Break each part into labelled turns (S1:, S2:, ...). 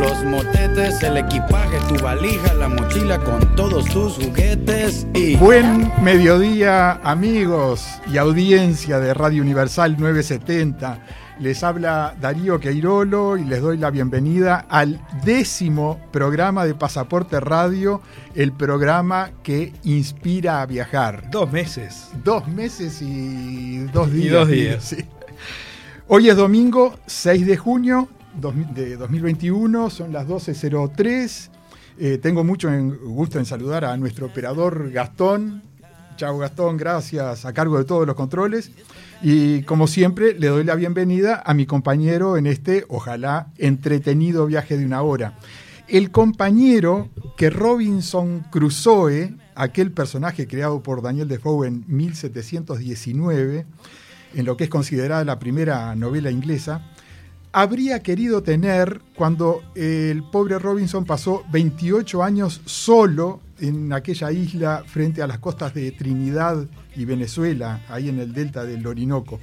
S1: los motetes, el equipaje, tu valija, la mochila con todos tus juguetes y...
S2: Buen mediodía amigos y audiencia de Radio Universal 970. Les habla Darío Queirolo y les doy la bienvenida al décimo programa de Pasaporte Radio, el programa que inspira a viajar.
S3: Dos meses.
S2: Dos meses y dos días.
S3: Y dos días.
S2: Sí. Hoy es domingo 6 de junio de 2021, son las 12.03. Eh, tengo mucho gusto en saludar a nuestro operador Gastón. Chao Gastón, gracias, a cargo de todos los controles. Y como siempre, le doy la bienvenida a mi compañero en este, ojalá, entretenido viaje de una hora. El compañero que Robinson Crusoe, aquel personaje creado por Daniel Defoe en 1719, en lo que es considerada la primera novela inglesa, habría querido tener cuando el pobre Robinson pasó 28 años solo en aquella isla frente a las costas de Trinidad y Venezuela, ahí en el delta del Orinoco.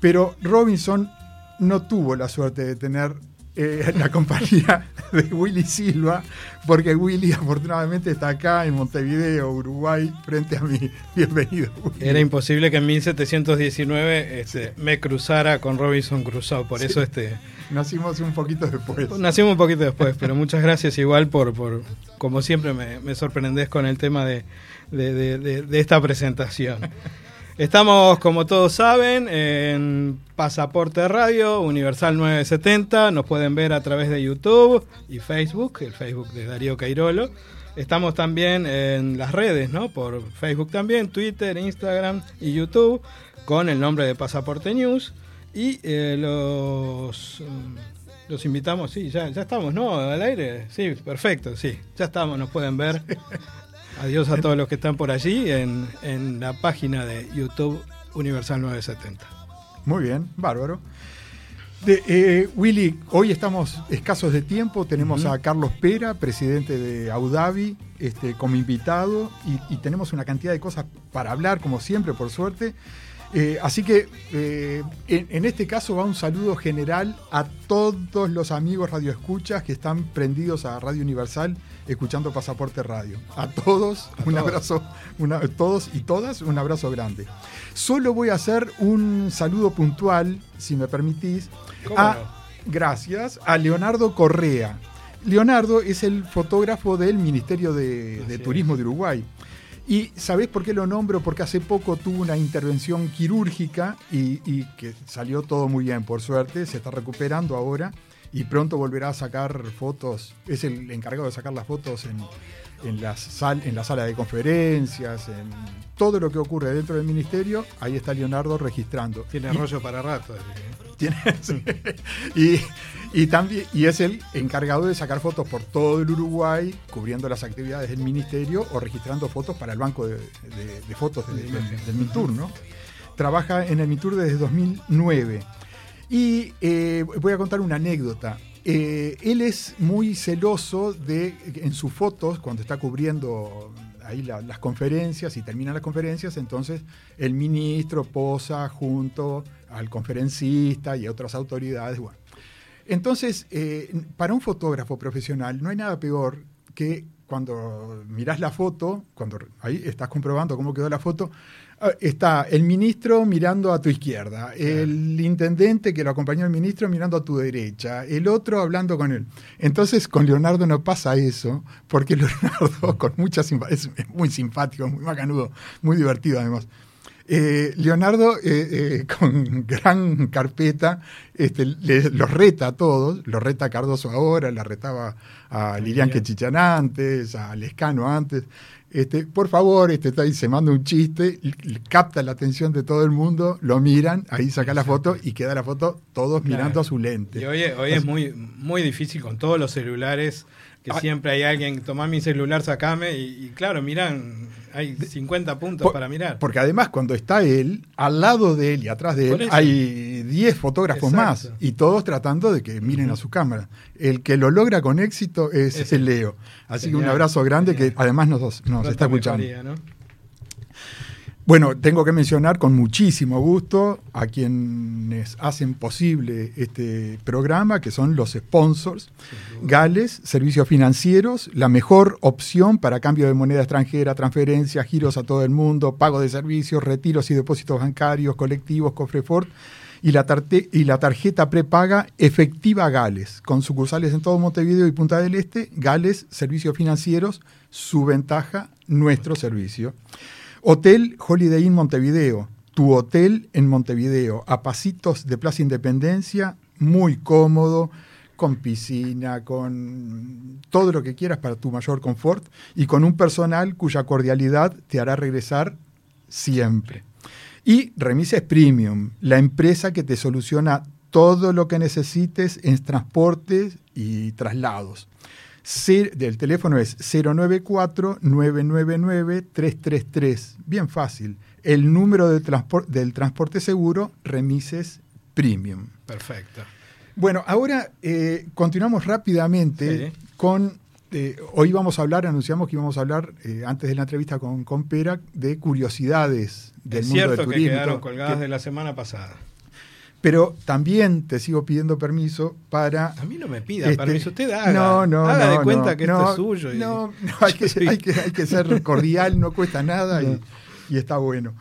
S2: Pero Robinson no tuvo la suerte de tener eh, la compañía de Willy Silva, porque Willy afortunadamente está acá en Montevideo, Uruguay, frente a mí. Bienvenido. Willy.
S3: Era imposible que en 1719 este, me cruzara con Robinson Crusoe, por eso este
S2: Nacimos un poquito después.
S3: nacimos un poquito después, pero muchas gracias igual por, por como siempre me, me sorprendés con el tema de- de- de- de esta presentación. Estamos, como todos saben, en Pasaporte Radio, Universal 970. Nos pueden ver a través de YouTube y Facebook, el Facebook de Darío Cairolo. Estamos también en las redes, ¿no? Por Facebook también, Twitter, Instagram y YouTube, con el nombre de Pasaporte News. Y eh, los, mm, los invitamos, sí, ya, ya estamos, ¿no? Al aire. Sí, perfecto, sí, ya estamos, nos pueden ver. Adiós a todos los que están por allí en, en la página de YouTube Universal 970.
S2: Muy bien, bárbaro. De, eh, Willy, hoy estamos escasos de tiempo. Tenemos a Carlos Pera, presidente de Audavi, este, como invitado, y, y tenemos una cantidad de cosas para hablar, como siempre, por suerte. Eh, así que eh, en, en este caso va un saludo general a todos los amigos radioescuchas que están prendidos a Radio Universal escuchando Pasaporte Radio. A todos, un
S3: todos.
S2: abrazo, una- todos y todas, un abrazo grande. Solo voy a hacer un saludo puntual, si me permitís,
S3: ¿Cómo
S2: a,
S3: no?
S2: gracias, a Leonardo Correa. Leonardo es el fotógrafo del Ministerio de, Turismo de Uruguay. Y ¿sabés por qué lo nombro? Porque hace poco tuvo una intervención quirúrgica y, que salió todo muy bien, por suerte, se está recuperando ahora y pronto volverá a sacar fotos, es el encargado de sacar las fotos en, en, las sal- en la sala de conferencias, en todo lo que ocurre dentro del ministerio, ahí está Leonardo registrando.
S3: Tiene
S2: Y-
S3: rollo para rato. eh.
S2: tiene- sí. y, y también y es el encargado de sacar fotos por todo el Uruguay, cubriendo las actividades del ministerio o registrando fotos para el banco de, de- de fotos de- de- del Mintur, ¿no? Trabaja en el Mintur desde 2009. Y eh, voy a contar una anécdota. Eh, él es muy celoso de en sus fotos, cuando está cubriendo ahí la- las conferencias y terminan las conferencias, entonces el ministro posa junto al conferencista y otras autoridades. Bueno. Entonces, eh, para un fotógrafo profesional no hay nada peor que cuando mirás la foto, cuando ahí estás comprobando cómo quedó la foto, está el ministro mirando a tu izquierda, el intendente que lo acompañó al ministro mirando a tu derecha, el otro hablando con él. Entonces con Leonardo no pasa eso, porque Leonardo con mucha es muy simpático, muy macanudo, muy divertido además. Eh, Leonardo, eh, eh, con gran carpeta, este, le- los reta a todos, los reta a Cardoso ahora, la retaba a Lilian Quechichan antes, a Lescano antes. Este, por favor, este, está ahí, se manda un chiste, capta la atención de todo el mundo, lo miran, ahí saca la foto y queda la foto todos
S3: Claro.
S2: mirando a su lente.
S3: Y hoy, hoy es muy, muy difícil con todos los celulares, que
S2: Ah.
S3: siempre hay alguien, toma mi celular, sacame, y, y claro, miran, hay 50 puntos
S2: Por-
S3: para mirar.
S2: Porque además cuando está él, al lado de él y atrás de él hay 10 fotógrafos
S3: Exacto.
S2: más y todos tratando de que miren a su cámara. El que lo logra con éxito es el Leo. Así que un abrazo grande
S3: genial.
S2: que además nos, nos está escuchando.
S3: mejoría, ¿no?
S2: Bueno, tengo que mencionar con muchísimo gusto a quienes hacen posible este programa, que son los sponsors. Gales, servicios financieros, la mejor opción para cambio de moneda extranjera, transferencias, giros a todo el mundo, pago de servicios, retiros y depósitos bancarios, colectivos, Cofrefort y la, tarte- y la tarjeta prepaga efectiva Gales, con sucursales en todo Montevideo y Punta del Este. Gales, servicios financieros, su ventaja, nuestro servicio. Hotel Holiday Inn Montevideo, tu hotel en Montevideo, a pasitos de Plaza Independencia, muy cómodo, con piscina, con todo lo que quieras para tu mayor confort y con un personal cuya cordialidad te hará regresar siempre. Y Remises Premium, la empresa que te soluciona todo lo que necesites en transportes y traslados. Del teléfono es 094-999-333. Bien fácil. El número de transpor- del transporte seguro, Remises Premium.
S3: Perfecto.
S2: Bueno, ahora eh, continuamos rápidamente
S3: Sí.
S2: con... eh, hoy vamos a hablar, anunciamos que íbamos a hablar eh, antes de la entrevista con, con Pera de curiosidades del
S3: es
S2: mundo del
S3: cierto que
S2: turismo. y
S3: quedaron colgadas
S2: Que-
S3: de la semana pasada.
S2: Pero también te sigo pidiendo permiso para
S3: A mí no me pida
S2: Este,
S3: permiso, usted haga.
S2: No, no,
S3: haga
S2: no,
S3: de cuenta
S2: no,
S3: que
S2: no,
S3: esto es suyo. y-
S2: No, no, hay, que, hay que- hay que ser cordial, no cuesta nada y, y está bueno.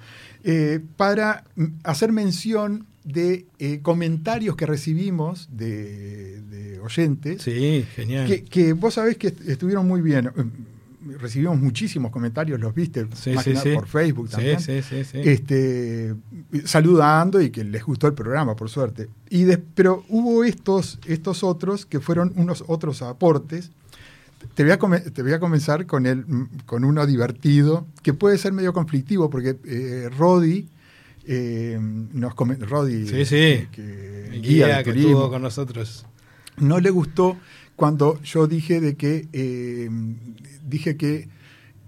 S2: Eh, para hacer mención de eh, comentarios que recibimos de, de oyentes,
S3: Sí, genial.
S2: que, que vos sabés que est- estuvieron muy bien. Recibimos muchísimos comentarios, los viste,
S3: Sí,
S2: por Facebook también
S3: sí, sí, sí.
S2: este, saludando y que les gustó el programa, por suerte. Y de- pero hubo estos, estos otros que fueron unos otros aportes. Te voy a, te voy a comenzar con, el, con uno divertido, que puede ser medio conflictivo, porque eh, Rodi eh, nos Rodi,
S3: Sí, sí.
S2: que guía
S3: que estuvo con nosotros.
S2: no le gustó cuando yo dije de que eh, dije que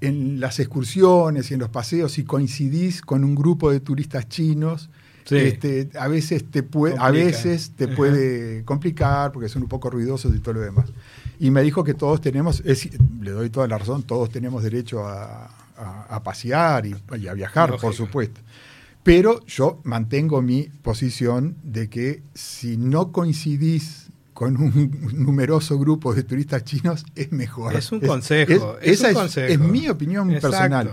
S2: en las excursiones y en los paseos si coincidís con un grupo de turistas chinos
S3: Sí.
S2: este, a veces te puede a veces te
S3: Ajá.
S2: puede complicar porque son un poco ruidosos y todo lo demás y me dijo que todos tenemos es- le doy toda la razón todos tenemos derecho a, a- a pasear y, y a viajar por
S3: Lógico.
S2: supuesto pero yo mantengo mi posición de que si no coincidís con un numeroso grupo de turistas chinos, es mejor.
S3: Es un consejo, es
S2: esa
S3: un consejo.
S2: es mi opinión
S3: Exacto.
S2: personal.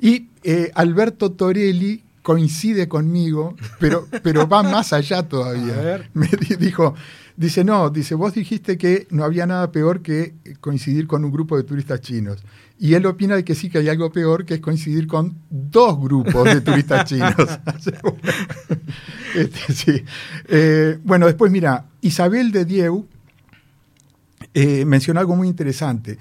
S2: Y eh, Alberto Torelli coincide conmigo, pero, pero va más allá todavía.
S3: A ver.
S2: Me di- dijo, dice, no, dice, vos dijiste que no había nada peor que coincidir con un grupo de turistas chinos. Y él opina de que sí que hay algo peor, que es coincidir con dos grupos de turistas chinos. Este, sí. Eh, bueno, después mira, Isabel de Dieu eh, mencionó algo muy interesante.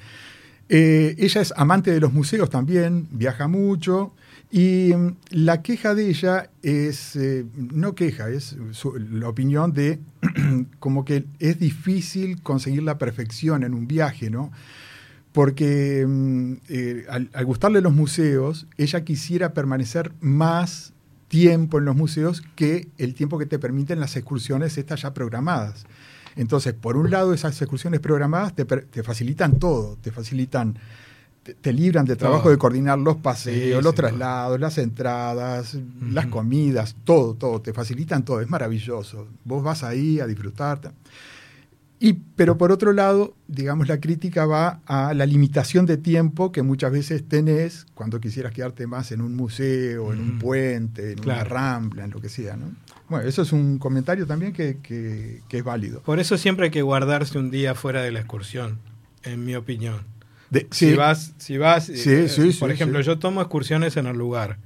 S2: Eh, ella es amante de los museos también, viaja mucho y mm, la queja de ella es, eh, no queja, es su- la opinión de como que es difícil conseguir la perfección en un viaje, ¿no? Porque mm, eh, al, al gustarle los museos, ella quisiera permanecer más tiempo en los museos que el tiempo que te permiten las excursiones estas ya programadas. Entonces, por un lado, esas excursiones programadas te, facilitan todo, te facilitan, te, te libran de trabajo
S3: Todo.
S2: de coordinar los paseos,
S3: Sí,
S2: los
S3: sí,
S2: traslados, las entradas, las comidas, todo, todo, te facilitan todo, es maravilloso. Vos vas ahí a disfrutar. Y, pero por otro lado, digamos, la crítica va a la limitación de tiempo que muchas veces tenés cuando quisieras quedarte más en un museo, en un puente, en una rambla, en lo que sea. ¿no? Bueno, eso es un comentario también que, que, es válido.
S3: Por eso siempre hay que guardarse un día fuera de la excursión, en mi opinión. si vas, si vas eh, por ejemplo, yo tomo excursiones en el lugar.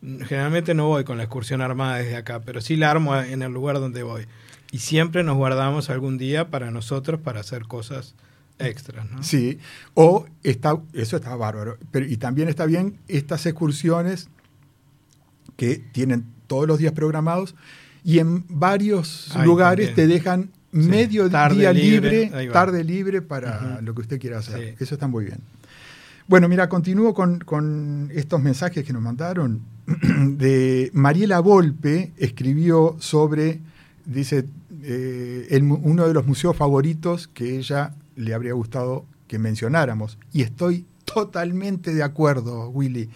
S3: Generalmente no voy con la excursión armada desde acá, pero sí la armo en el lugar donde voy y siempre nos guardamos algún día para nosotros para hacer cosas extras. ¿no?
S2: Sí, o está, eso está bárbaro. Pero, y también está bien estas excursiones que tienen todos los días programados y en varios lugares te dejan medio día libre, tarde libre para lo que usted quiera hacer. Eso está muy bien. Bueno, mira, continúo con, con, estos mensajes que nos mandaron. De Mariela Volpe escribió sobre, dice, eh, uno de los museos favoritos que ella le habría gustado que mencionáramos. Y estoy totalmente de acuerdo, Willy.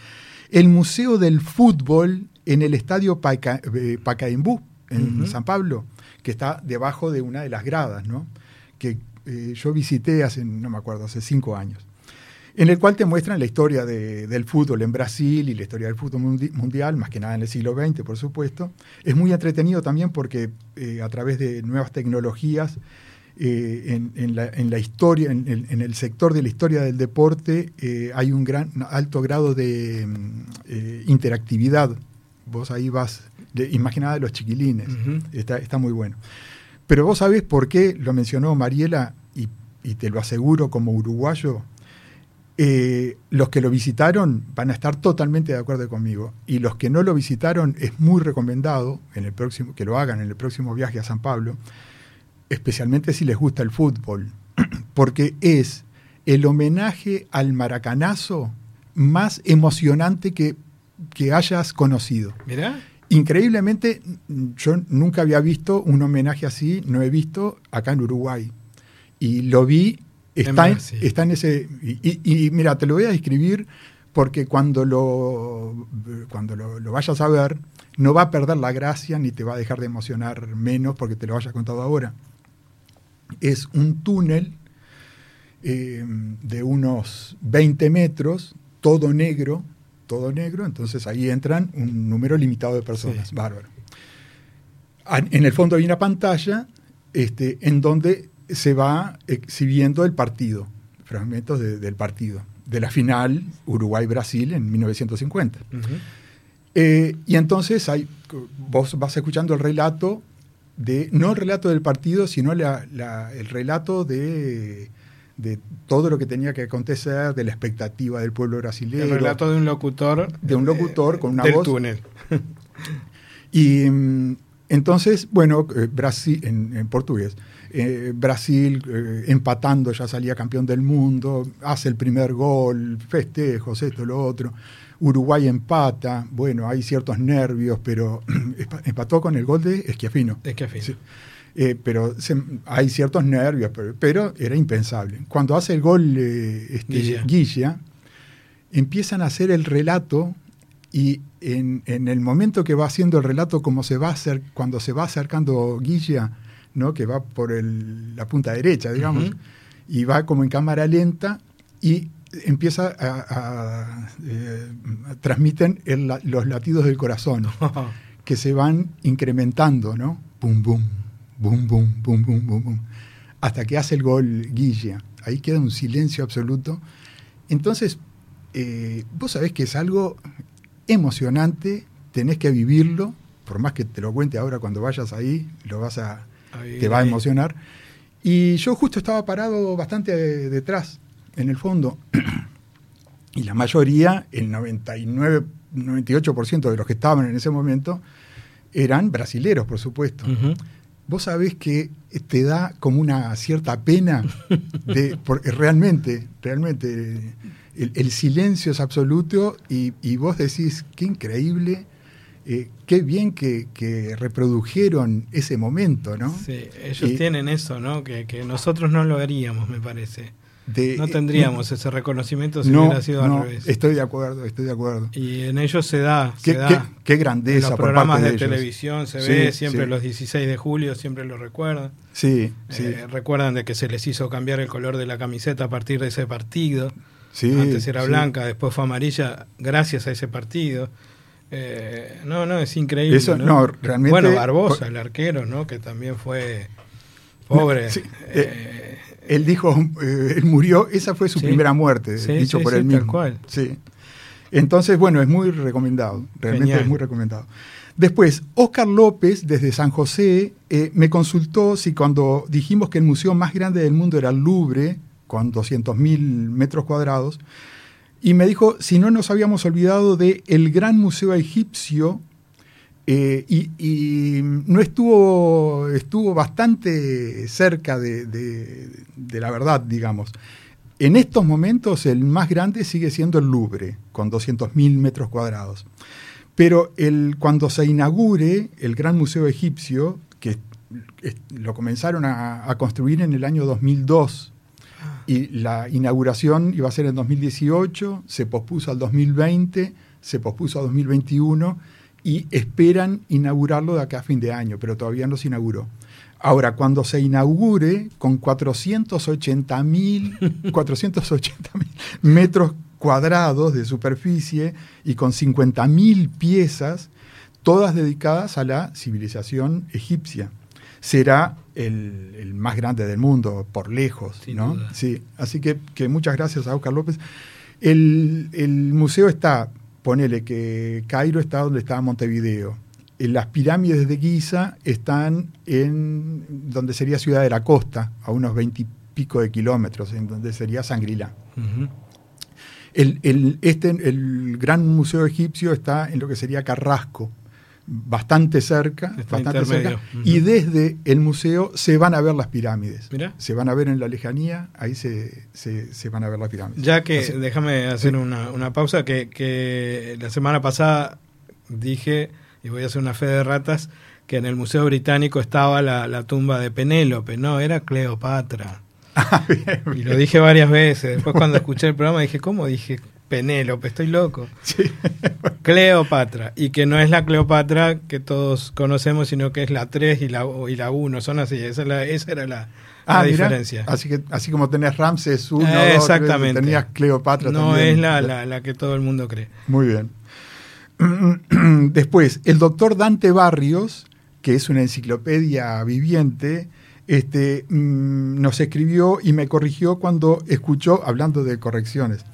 S2: El Museo del Fútbol en el Estadio eh, Pacaembú, en San Pablo, que está debajo de una de las gradas, ¿no? que eh, yo visité hace, no me acuerdo, hace cinco años en el cual te muestran la historia del fútbol en Brasil y la historia del fútbol mundial, más que nada en el siglo XX, por supuesto. Es muy entretenido también porque eh, a través de nuevas tecnologías, eh, en, la, historia, en el, sector de la historia del deporte, eh, hay un gran alto grado de mm, interactividad. Vos ahí vas, de, de los chiquilines, está, está muy bueno. Pero vos sabés por qué lo mencionó Mariela, y te lo aseguro como uruguayo, eh, los que lo visitaron van a estar totalmente de acuerdo conmigo. Y los que no lo visitaron es muy recomendado en el próximo, que lo hagan en el próximo viaje a San Pablo, especialmente si les gusta el fútbol, porque es el homenaje al maracanazo más emocionante que, que hayas conocido.
S3: Mira.
S2: Increíblemente, yo nunca había visto un homenaje así, no he visto acá en Uruguay. Y lo vi Está en, ese. Y, mira, te lo voy a describir porque cuando lo, cuando lo, vayas a ver, no va a perder la gracia ni te va a dejar de emocionar menos porque te lo haya contado ahora. Es un túnel eh, de unos 20 metros, todo negro, todo negro, entonces ahí entran un número limitado de personas, bárbaro. En el fondo hay una pantalla este, en donde se va exhibiendo el partido, fragmentos del partido, de la final Uruguay-Brasil en 1950. Eh, y entonces hay, vos vas escuchando el relato de, no el relato del partido, sino el relato de, de, todo lo que tenía que acontecer, de la expectativa del pueblo brasileño.
S3: El relato de un locutor.
S2: De un locutor con una
S3: del
S2: voz.
S3: túnel.
S2: y mm, entonces, bueno, eh, Brasil, en portugués. Eh, Brasil eh, empatando, ya salía campeón del mundo, hace el primer gol, festejos, esto, lo otro. Uruguay empata, bueno, hay ciertos nervios, pero empató con el gol de Esquiafino.
S3: Esquiafino.
S2: Eh, pero hay ciertos nervios, pero, era impensable. Cuando hace el gol este, Guilla. empiezan a hacer el relato y en, el momento que va haciendo el relato, como se va a hacer, cuando se va acercando Guilla, que va por la punta derecha, digamos, y va como en cámara lenta y empieza a, eh, transmiten los latidos del corazón que se van incrementando, ¿no? Bum, bum, bum, bum, bum, bum, bum, bum, hasta que hace el gol Guilla. Ahí queda un silencio absoluto. Entonces, eh, vos sabés que es algo emocionante, tenés que vivirlo, por más que te lo cuente ahora cuando vayas ahí, lo vas a, te va a emocionar. Y yo justo estaba parado bastante detrás, en el fondo. y la mayoría, el 99, 98% de los que estaban en ese momento, eran brasileros, por supuesto. Vos sabés que te da como una cierta pena de, realmente, realmente el, silencio es absoluto y, y, vos decís, qué increíble eh, qué bien que, reprodujeron ese momento, ¿no?
S3: Sí, ellos tienen eso, ¿no? Que, nosotros no lo haríamos, me parece.
S2: de...
S3: No tendríamos ese reconocimiento si
S2: no,
S3: hubiera sido
S2: no,
S3: al revés.
S2: Estoy de acuerdo, estoy de acuerdo.
S3: Y en ellos se da.
S2: Qué,
S3: se da.
S2: qué- qué
S3: En
S2: grandeza
S3: los
S2: por
S3: programas
S2: parte
S3: de,
S2: de,
S3: televisión se
S2: Sí,
S3: ve siempre
S2: sí.
S3: los 16 de julio, siempre lo recuerdan.
S2: Sí, sí,
S3: Eh, recuerdan de que se les hizo cambiar el color de la camiseta a partir de ese partido.
S2: sí.
S3: Antes era
S2: sí.
S3: blanca, después fue amarilla, gracias a ese partido. Eh, no, no, es increíble.
S2: Eso, no, realmente-
S3: Bueno, Barbosa, el arquero, ¿no? Que también fue pobre.
S2: Sí,
S3: Eh,
S2: Él dijo, eh, él murió, esa fue su
S3: Sí.
S2: primera muerte,
S3: Sí,
S2: dicho por él
S3: tal
S2: mismo.
S3: cual.
S2: Sí. Entonces, bueno, es muy recomendado, realmente
S3: Genial.
S2: es muy recomendado. Después, Oscar López, desde San José, eh, me consultó si cuando dijimos que el museo más grande del mundo era el Louvre, con 200.000 metros cuadrados, y me dijo si no nos habíamos olvidado de el gran museo egipcio, eh, y, no estuvo, estuvo bastante cerca de, la verdad, digamos. En estos momentos el más grande sigue siendo el Louvre, con 200.000 metros cuadrados. Pero el, cuando se inaugure el Gran Museo Egipcio, que lo comenzaron a, a construir en el año 2002, y la inauguración iba a ser en 2018, se pospuso al 2020, se pospuso a 2021 y esperan inaugurarlo de acá a fin de año, pero todavía no se inauguró. Ahora, cuando se inaugure con 480 mil 480.000 metros cuadrados de superficie y con 50 mil piezas, todas dedicadas a la civilización egipcia. Será el, el más grande del mundo, por lejos.
S3: Sin
S2: ¿no?
S3: duda.
S2: Sí, así que, que muchas gracias a Oscar López. El, el museo está, ponele que Cairo está donde está Montevideo. Las pirámides de Giza están en donde sería Ciudad de la Costa, a unos veintipico de kilómetros, en donde sería Sangrila. El, el- este, el gran museo egipcio está en lo que sería Carrasco, bastante cerca,
S3: Está
S2: bastante cerca, y desde el museo se van a ver las pirámides.
S3: Mirá.
S2: Se van a ver en la lejanía, ahí se, se- se van a ver las pirámides.
S3: Ya que,
S2: Así-
S3: déjame hacer
S2: Sí.
S3: una, una pausa, que, que la semana pasada dije, y voy a hacer una fe de ratas, que en el Museo Británico estaba la, la tumba de Penélope, no, era Cleopatra.
S2: Ah, bien,
S3: Y lo dije varias veces. Después cuando escuché el programa dije, ¿cómo dije Penélope? Estoy loco.
S2: Sí.
S3: Cleopatra. Y que no es la Cleopatra que todos conocemos, sino que es la 3 y la, y la 1. Son así. Esa, es la- esa era la,
S2: Ah,
S3: la
S2: mirá,
S3: diferencia.
S2: Así, que, así como tenés Ramses 1,
S3: Eh, exactamente.
S2: tenías Cleopatra
S3: no
S2: también.
S3: es la, la, la que todo el mundo cree.
S2: Muy bien. Después, el doctor Dante Barrios, que es una enciclopedia viviente, este, mm, nos escribió y me corrigió cuando escuchó, hablando de correcciones,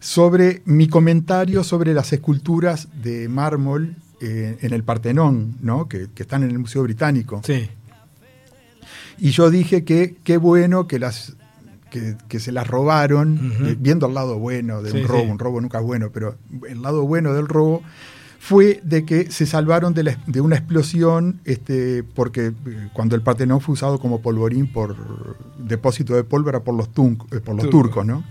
S2: sobre mi comentario sobre las esculturas de mármol eh, en el Partenón, ¿no? que, que están en el Museo Británico.
S3: Sí.
S2: Y yo dije que qué bueno que las que, que se las robaron, eh, viendo el lado bueno de
S3: Sí,
S2: un robo,
S3: sí.
S2: un robo nunca es bueno, pero el lado bueno del robo fue de que se salvaron de, la- de una explosión, este, porque eh, cuando el Partenón fue usado como polvorín por depósito de pólvora por los, tun- eh, por los
S3: Turco.
S2: turcos, ¿no?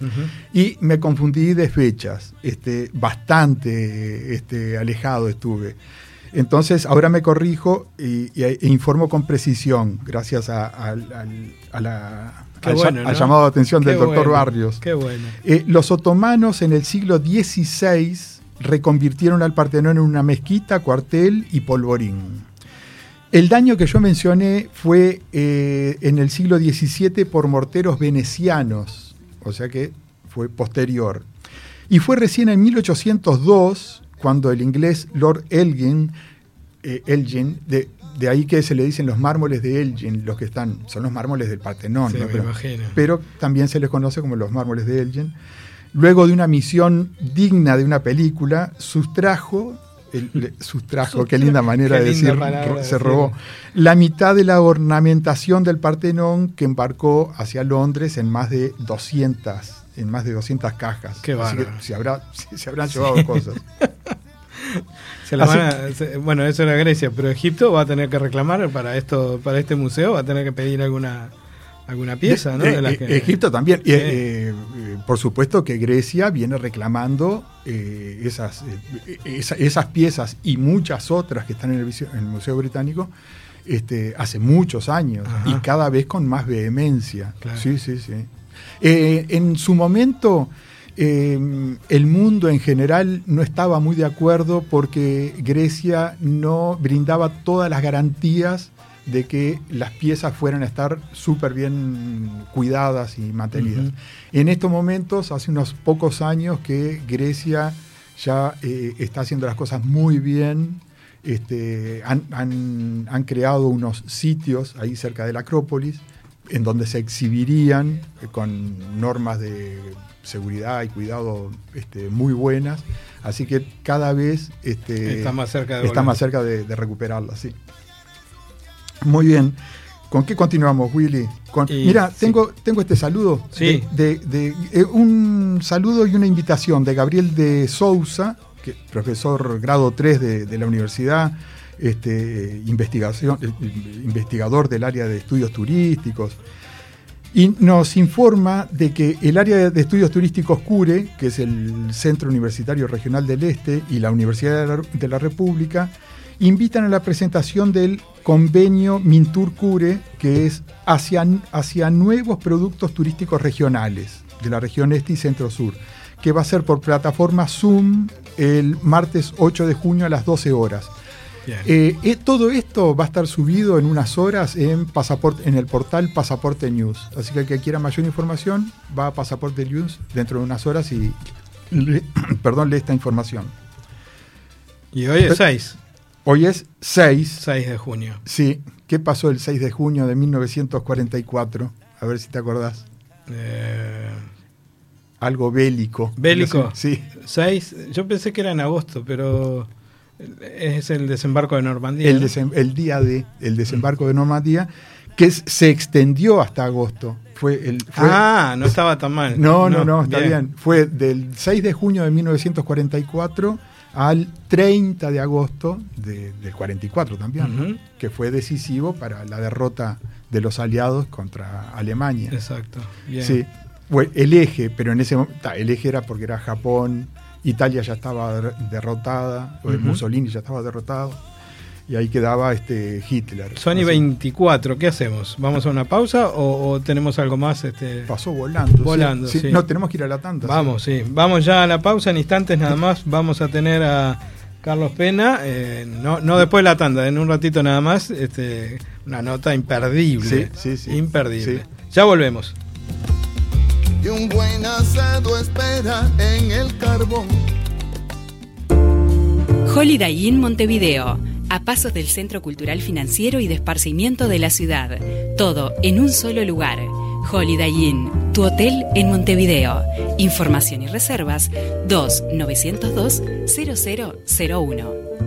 S2: Y me confundí de fechas, este, bastante este, alejado estuve. Entonces, ahora me corrijo y, y- e informo con precisión, gracias a, al- al- a la- al, llamado de atención
S3: Qué
S2: del doctor
S3: bueno,
S2: Barrios.
S3: Qué bueno.
S2: Eh, los otomanos en el siglo XVI reconvirtieron al Partenón en una mezquita, cuartel y polvorín. El daño que yo mencioné fue eh, en el siglo XVII por morteros venecianos, o sea que fue posterior. Y fue recién en 1802 cuando el inglés Lord Elgin, eh, Elgin de, de ahí que se le dicen los mármoles de Elgin, los que están, son los mármoles del Partenón,
S3: Sí,
S2: ¿no?
S3: me
S2: pero,
S3: imagino.
S2: pero también se les conoce como los mármoles de Elgin. Luego de una misión digna de una película, sustrajo, el- le- sustrajo, qué linda manera
S3: Qué
S2: de
S3: linda
S2: decir,
S3: palabra
S2: se robó, la mitad de la ornamentación del Partenón que embarcó hacia Londres en más de 200, en más de 200 cajas.
S3: Qué
S2: Así que se, habrá, se, se habrán llevado cosas.
S3: Se la van a- se- bueno, eso era Grecia, pero Egipto va a tener que reclamar para esto, para este museo, va a tener que pedir alguna alguna pieza, ¿no?
S2: De-
S3: que-
S2: Egipto también.
S3: Sí.
S2: Eh, eh, por supuesto que Grecia viene reclamando eh, esas, esa- esas piezas y muchas otras que están en el, en el Museo Británico este, hace muchos años
S3: Ajá.
S2: y cada vez con más vehemencia.
S3: Claro.
S2: Sí, sí, sí. En su momento, eh, el mundo en general no estaba muy de acuerdo porque Grecia no brindaba todas las garantías de que las piezas fueran a estar súper bien cuidadas y mantenidas. En estos momentos, hace unos pocos años que Grecia ya eh, está haciendo las cosas muy bien. Este, han, han- han creado unos sitios ahí cerca de la Acrópolis en donde se exhibirían eh, con normas de seguridad y cuidado este, muy buenas. Así que cada vez este,
S3: Está más cerca de
S2: está más cerca de, de recuperarla, sí. Muy bien. ¿Con qué continuamos, Willy? Con-
S3: Y-
S2: mira,
S3: sí.
S2: tengo, tengo este saludo.
S3: Sí.
S2: De, de- de- eh, un saludo y una invitación de Gabriel de Sousa, que, profesor grado 3 de, de la universidad, este, investigación, eh, investigador del área de estudios turísticos. Y nos informa de que el área de estudios turísticos CURE, que es el Centro Universitario Regional del Este y la Universidad de la, de la República, invitan a la presentación del convenio Mintur CURE, que es hacia, hacia nuevos productos turísticos regionales de la región este y centro-sur, que va a ser por plataforma Zoom el martes 8 de junio a las 12 horas. Eh, eh, todo esto va a estar subido en unas horas en, pasaporte, en el portal Pasaporte News. Así que el que quiera mayor información va a Pasaporte News dentro de unas horas y le- perdón, lee esta información.
S3: y hoy es 6,
S2: Hoy es 6.
S3: 6 de junio.
S2: Sí, ¿qué pasó el 6 de junio de 1944? A ver si te acordás.
S3: Eh,
S2: Algo bélico.
S3: ¿Bélico?
S2: Sí.
S3: 6, yo pensé que era en agosto, pero es el desembarco de Normandía.
S2: El,
S3: ¿no?
S2: desem- el día de el desembarco de Normandía, que es- se extendió hasta agosto. Fue el, fue-
S3: ah, no estaba tan mal.
S2: No, no, no, está bien. Fue del 6 de junio de 1944 al 30 de agosto de- del 44 también, ¿no?
S3: Ujú.
S2: que fue decisivo para la derrota de los aliados contra Alemania.
S3: Exacto. Bien.
S2: Sí, el eje, pero en ese momento, el eje era porque era Japón, Italia ya estaba der- derrotada. Mussolini ya estaba derrotado, y ahí quedaba este Hitler.
S3: Sony
S2: Así,
S3: 24, ¿qué hacemos? ¿Vamos a una pausa o, o tenemos algo más? Este...
S2: Pasó volando. sí.
S3: Volando,
S2: Sí,
S3: sí.
S2: No, tenemos que ir a la tanda. sí.
S3: Vamos, sí. Vamos ya a la pausa. En instantes nada más vamos a tener a Carlos Pena. eh, no, no después de la tanda, en un ratito nada más. Este, una nota imperdible.
S2: Sí, sí, sí.
S3: Imperdible.
S2: Sí.
S3: Ya volvemos.
S4: y un buen asado espera en el carbón.
S5: Holiday Inn Montevideo, a pasos del Centro Cultural Financiero y de Esparcimiento de la ciudad. Todo en un solo lugar. Holiday Inn, tu hotel en Montevideo. Información y reservas 2-902-0001.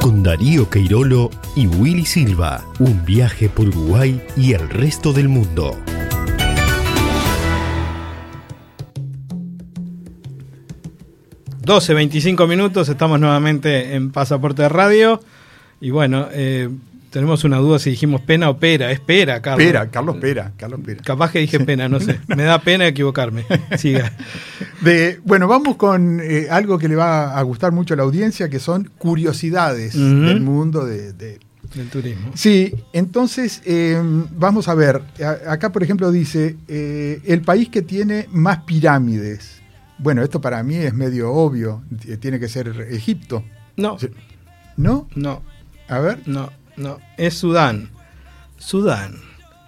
S6: Con Darío Queirolo y Willy Silva. Un viaje por Uruguay y el resto del mundo.
S3: Mm. 12, 25 minutos, estamos nuevamente en Pasaporte Radio. Y bueno, eh, tenemos una duda si dijimos pena o pera. Es pera, Carlos.
S2: Pera, Carlos Pera, Carlos Pera.
S3: Capaz que dije pena, no sé. Me da pena equivocarme. Siga.
S2: De, bueno, vamos con eh, algo que le va a gustar mucho a la audiencia, que son curiosidades del mundo de, de-
S3: Del turismo.
S2: Sí, entonces eh, vamos a ver. A- acá, por ejemplo, dice eh, el país que tiene más pirámides. Bueno, esto para mí es medio obvio. t- Tiene que ser Egipto.
S3: No.
S2: ¿No?
S3: no,
S2: A ver.
S3: no, no. Es Sudán. Sudán.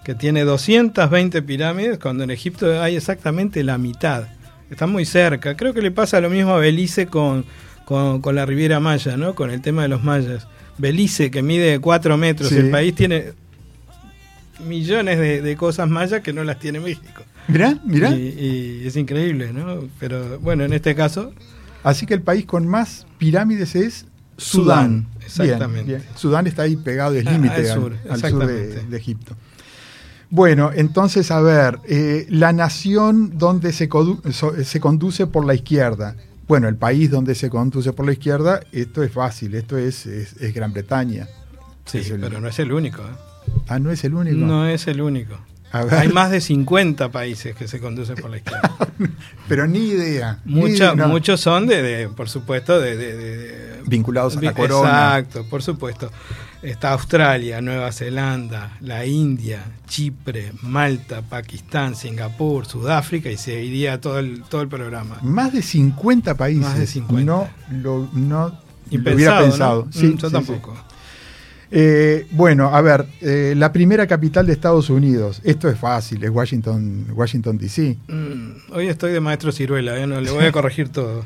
S3: que tiene 220 pirámides, cuando en Egipto hay exactamente la mitad. Está muy cerca. Creo que le pasa lo mismo a Belice con, con, con la Riviera Maya, ¿no? Con el tema de los mayas. Belice, que mide 4 metros,
S2: Sí.
S3: el país tiene millones de, de cosas mayas que no las tiene México.
S2: Mirá, mirá.
S3: Y, y es increíble, ¿no? Pero bueno, en este caso,
S2: Así que el país con más pirámides es
S3: Sudán,
S2: Sudán.
S3: Exactamente.
S2: Bien, bien. Sudán está ahí pegado, es
S3: Ah,
S2: límite
S3: al
S2: al,
S3: sur,
S2: al sur de, Egipto. Bueno, entonces, a ver, eh, la nación donde se, so- se conduce por la izquierda. Bueno, el país donde se conduce por la izquierda, esto es fácil, esto es, es- es Gran Bretaña.
S3: sí,
S2: Es el-
S3: pero no es el único. ¿eh?
S2: Ah, no es el único.
S3: No es el único. Hay más de 50 países que se conducen por la izquierda.
S2: Pero ni idea. ni
S3: Mucha-
S2: idea, no.
S3: Muchos son de, de, por supuesto, de,
S2: Vinculados a la corona.
S3: Exacto, por supuesto. Está Australia, Nueva Zelanda, la India, Chipre, Malta, Pakistán, Singapur, Sudáfrica y seguiría todo el, todo el programa.
S2: Más de 50 países.
S3: Más de 50.
S2: No lo, no lo hubiera pensado.
S3: Mm,
S2: Sí,
S3: yo
S2: sí,
S3: tampoco.
S2: sí. Eh, bueno, a ver, eh, la primera capital de Estados Unidos. Esto es fácil, es Washington, Washington DC.
S3: Mm, hoy estoy de maestro ciruela, ¿eh? no, le voy a corregir todo.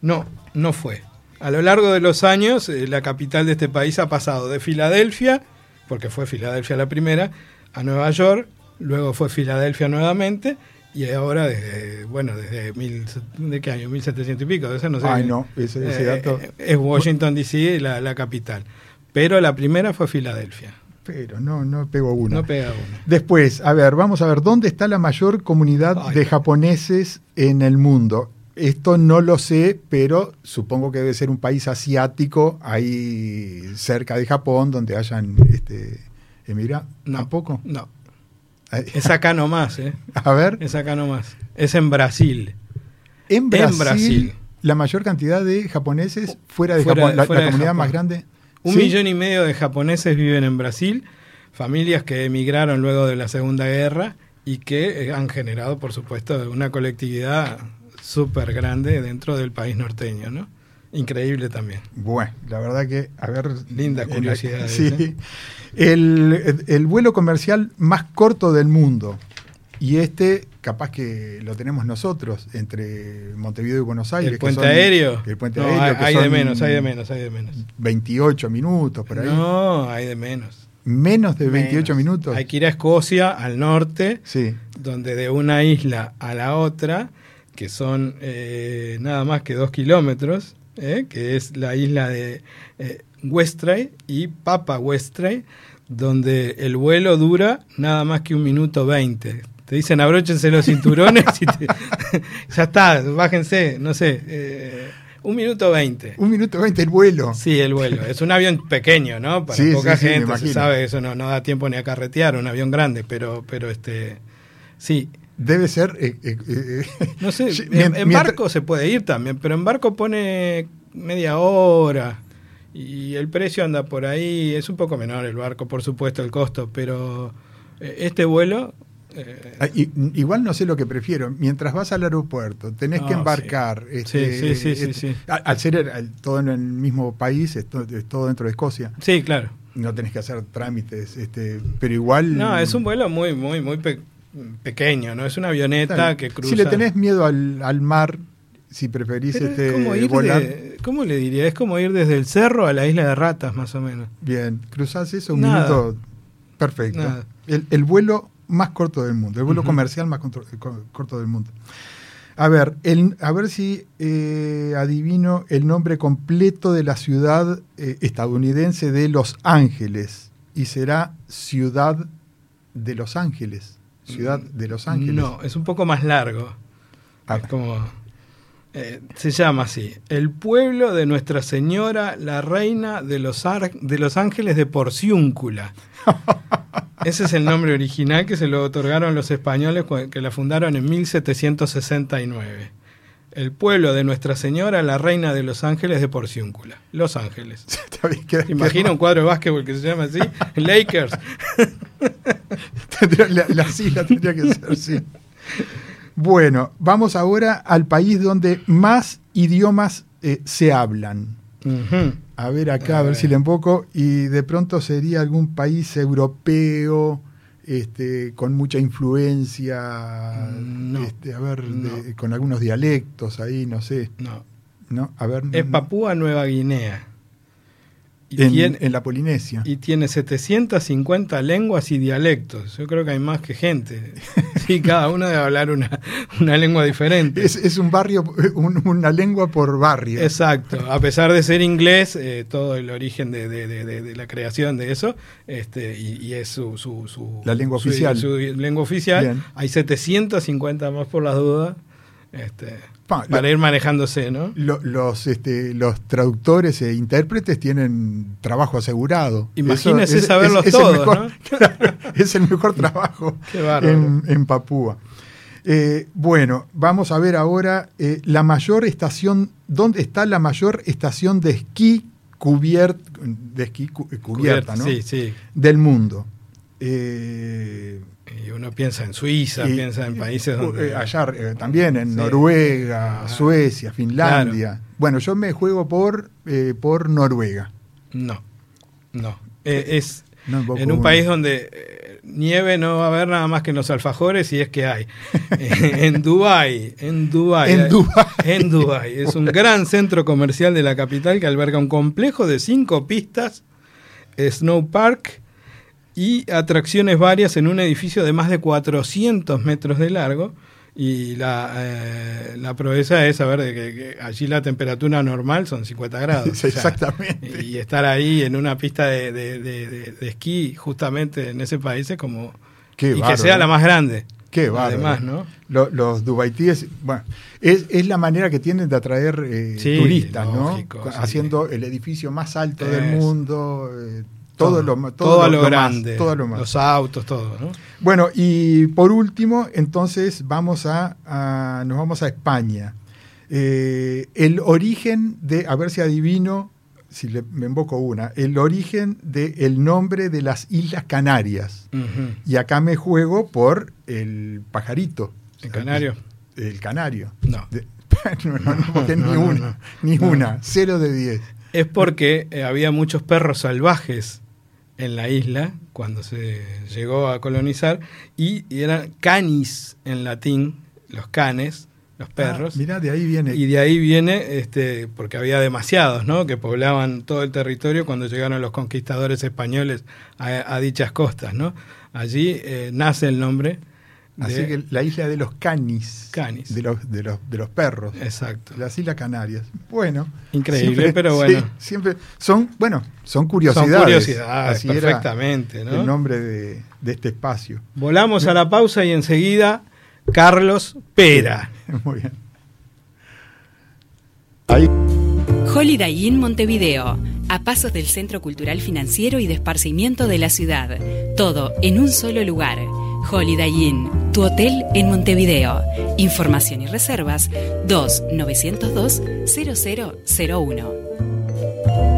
S3: No, no fue. A lo largo de los años, eh, la capital de este país ha pasado de Filadelfia, porque fue Filadelfia la primera, a Nueva York, luego fue Filadelfia nuevamente, y ahora desde, bueno, desde mil, ¿de qué año? 1700 y pico, de ese no sé.
S2: Ay, no, ese, ese
S3: Eh,
S2: dato.
S3: es Washington DC la, la capital. Pero la primera fue Filadelfia.
S2: Pero no, no pego una.
S3: No pega uno.
S2: Después, a ver, vamos a ver, ¿dónde está la mayor comunidad
S3: Ay,
S2: de japoneses en el mundo? Esto no lo sé, pero supongo que debe ser un país asiático ahí cerca de Japón, donde hayan este, emigrado.
S3: No.
S2: ¿Tampoco?
S3: No. Es acá nomás, ¿eh?
S2: A ver,
S3: Es acá nomás. Es en Brasil.
S2: en Brasil,
S3: Brasil.
S2: la mayor cantidad de japoneses fuera de
S3: Fuera-
S2: Japón, la,
S3: fuera
S2: la
S3: de
S2: comunidad
S3: Japón.
S2: más grande.
S3: Un
S2: ¿Sí?
S3: millón y medio de japoneses viven en Brasil, familias que emigraron luego de la Segunda Guerra y que eh, han generado, por supuesto, una colectividad súper grande dentro del país norteño, ¿no? Increíble también.
S2: Bueno, la verdad que, a ver...
S3: Linda curiosidad,
S2: Sí.
S3: ¿eh?
S2: El, el vuelo comercial más corto del mundo. Y este, capaz que lo tenemos nosotros, entre Montevideo y Buenos Aires.
S3: ¿El
S2: que
S3: puente
S2: son-
S3: aéreo?
S2: El puente
S3: No,
S2: aéreo.
S3: hay,
S2: que
S3: hay de menos, hay de menos, hay de menos.
S2: 28 minutos, por ahí.
S3: No, hay de menos.
S2: Menos de 28
S3: Menos.
S2: minutos.
S3: Hay que ir a Escocia, al norte,
S2: Sí.
S3: donde de una isla a la otra, que son eh, nada más que dos kilómetros, eh, que es la isla de eh, Westray y Papa Westray, donde el vuelo dura nada más que un minuto veinte. Te dicen abróchense los cinturones y te- ya está, bájense, no sé, eh, un minuto veinte.
S2: Un minuto 20 el vuelo.
S3: Sí, el vuelo. Es un avión pequeño, ¿no? Para
S2: Sí,
S3: poca
S2: sí, sí, me
S3: gente, se sabe, eso no, no da tiempo ni a carretear, un avión grande, pero, pero este, sí.
S2: Debe ser. eh, eh,
S3: No sé, en, barco se puede ir también, pero en barco pone media hora y el precio anda por ahí, es un poco menor el barco, por supuesto, el costo, pero este vuelo... eh,
S2: Ah, Igual no sé lo que prefiero. Mientras vas al aeropuerto, tenés que embarcar.
S3: sí.
S2: este,
S3: Sí, sí,
S2: este. Al, ser el- todo en el mismo país, es to- es todo, dentro de Escocia.
S3: sí, claro.
S2: No tenés que hacer trámites, este, pero igual.
S3: No, es un vuelo muy, muy, muy pe- pequeño, ¿no? Es una avioneta
S2: Claro,
S3: que cruza...
S2: Si le tenés miedo al, al mar, si preferís
S3: Pero
S2: este,
S3: es como ir
S2: volar,
S3: de- ¿Cómo le diría? Es como ir desde el cerro a la isla de ratas, más o menos.
S2: bien, cruzás eso un
S3: Nada.
S2: minuto perfecto. El, el vuelo más corto del mundo, el vuelo comercial más contro- co- corto del mundo. A ver, el, a ver si eh, adivino el nombre completo de la ciudad eh, estadounidense de Los Ángeles. Y será Ciudad de Los Ángeles. Ciudad de Los Ángeles.
S3: No, es un poco más largo. Es como. eh, se llama así: El pueblo de Nuestra Señora, la Reina de los, Ar- de los Ángeles de Porciúncula. Ese es el nombre original que se lo otorgaron los españoles que la fundaron en 1769. El pueblo de Nuestra Señora, la Reina de los Ángeles de Porciúncula. Los Ángeles. Imagina un cuadro de básquetbol que se llama así: Lakers.
S2: La, la sigla tendría que ser, sí. Bueno, vamos ahora al país donde más idiomas eh, se hablan. A ver acá,
S3: A
S2: ver si le empoco. Y de pronto sería algún país europeo. este, con mucha influencia,
S3: No,
S2: este, a ver,
S3: no.
S2: de- con algunos dialectos ahí, no sé,
S3: No.
S2: ¿no? A ver,
S3: Es
S2: mm,
S3: Papúa Nueva Guinea. Y,
S2: en,
S3: tiene,
S2: en la Polinesia.
S3: y tiene 750 lenguas y dialectos. Yo creo que hay más que gente. Sí, cada uno debe hablar una, una lengua diferente.
S2: Es, es un barrio, un- una lengua por barrio.
S3: Exacto. A pesar de ser inglés, eh, todo el origen de, de- de- de- de la creación de eso, este, y, y es su, su, su-
S2: La lengua
S3: su-
S2: oficial.
S3: su lengua oficial.
S2: Bien.
S3: Hay 750 más por las dudas. Este,
S2: Pa,
S3: para
S2: lo-
S3: ir manejándose, ¿no?
S2: Lo- los, este, los traductores e intérpretes tienen trabajo asegurado.
S3: Imagínese saberlos todos,
S2: mejor,
S3: ¿no?
S2: claro, es el mejor trabajo en, en Papúa. Eh, bueno, vamos a ver ahora eh, la mayor estación, ¿dónde está la mayor estación de esquí cubiert- de esquí cu- eh, cubierta, ¿no?
S3: Sí, sí.
S2: del mundo? Eh,
S3: Y uno piensa en Suiza,
S2: y-
S3: piensa en países
S2: eh,
S3: donde...
S2: allá eh, también en
S3: Sí.
S2: Noruega,
S3: Ah,
S2: Suecia, Finlandia. Bueno, yo me juego por, eh, por Noruega.
S3: No, no. Eh, es
S2: No,
S3: en un
S2: uno.
S3: país donde eh, nieve no va a haber nada más que en los alfajores y es que hay. Eh, en Dubái, en Dubái.
S2: En
S3: eh,
S2: Dubái.
S3: En Dubái. Es un gran centro comercial de la capital que alberga un complejo de cinco pistas, snow park y atracciones varias en un edificio de más de 400 metros de largo. Y la, eh, la proeza es saber de que, que allí la temperatura normal son 50 grados.
S2: Exactamente.
S3: Y estar ahí en una pista de, de- de- esquí justamente en ese país es como...
S2: Qué
S3: y que sea la más grande.
S2: Qué bárbaro.
S3: Además, ¿no?
S2: Lo- los dubaitíes, bueno, es, es la manera que tienen de atraer eh,
S3: Sí,
S2: turistas,
S3: lógico,
S2: ¿no?
S3: sí.
S2: Haciendo el edificio más alto
S3: Es.
S2: del mundo, eh, todo, lo, ma-
S3: todo, a lo,
S2: más,
S3: grande.
S2: todo lo más.
S3: Los autos, todo, ¿no?
S2: Bueno, y por último, entonces vamos a, a- nos vamos a España. Eh, el origen de, a ver si adivino, si le, me invoco una, el origen del nombre de las Islas Canarias. Y acá me juego por el pajarito.
S3: ¿El canario?
S2: El canario.
S3: No.
S2: De- no, no, no, porque
S3: No,
S2: ni
S3: no,
S2: una, ni una, cero de diez.
S3: Es porque eh, había muchos perros salvajes en la isla cuando se llegó a colonizar y, eran canis en latín, los canes, los perros.
S2: Ah, mirá, de ahí viene.
S3: Y de ahí viene, este, porque había demasiados, ¿no? Que poblaban todo el territorio cuando llegaron los conquistadores españoles a, a dichas costas, ¿no? Allí eh, nace el nombre. De,
S2: Así que la isla de los canis.
S3: Canis.
S2: De los, de los, de los perros.
S3: Exacto.
S2: Las Islas Canarias. Bueno.
S3: Increíble, pero bueno.
S2: sí, siempre son, bueno, son curiosidades.
S3: Son curiosidades,
S2: Así era
S3: perfectamente, ¿no?
S2: El nombre de, de este espacio.
S3: Volamos a la pausa y enseguida Carlos Pera.
S2: Muy bien.
S5: Holiday Inn Montevideo, a pasos del Centro Cultural Financiero y de Esparcimiento de la ciudad. Todo en un solo lugar. Holiday Inn, tu hotel en Montevideo. Información y reservas 2-902-0001.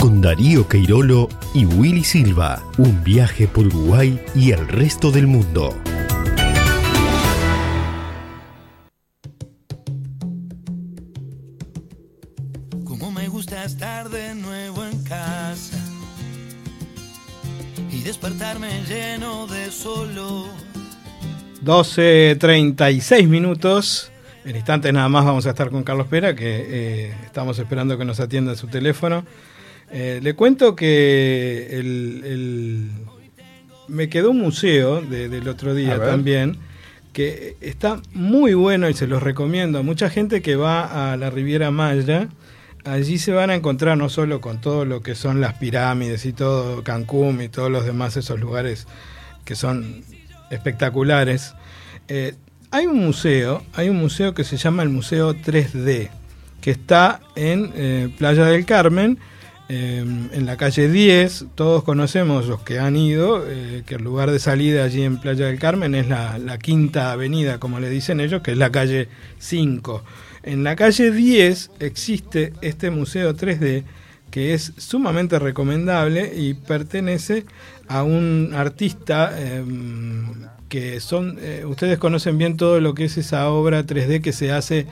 S6: Con Darío Queirolo y Willy Silva. Un viaje por Uruguay y el resto del mundo.
S7: Como me gusta estar de nuevo en casa y despertarme lleno de solo.
S3: 12.36 minutos. En instantes nada más vamos a estar con Carlos Pera, que eh, estamos esperando que nos atienda su teléfono. Eh, le cuento que el, el- me quedó un museo de- del otro día también que está muy bueno y se los recomiendo a mucha gente que va a la Riviera Maya. Allí se van a encontrar no solo con todo lo que son las pirámides y todo Cancún y todos los demás esos lugares que son espectaculares. Eh, hay un museo, hay un museo que se llama el Museo 3D, que está en eh, Playa del Carmen, eh, en la calle 10. Todos conocemos los que han ido, eh, que el lugar de salida allí en Playa del Carmen es la, quinta avenida, como le dicen ellos, que es la calle 5. En la calle 10 existe este Museo 3D que es sumamente recomendable y pertenece a un artista eh, que son, eh, ustedes conocen bien todo lo que es esa obra 3D que se hace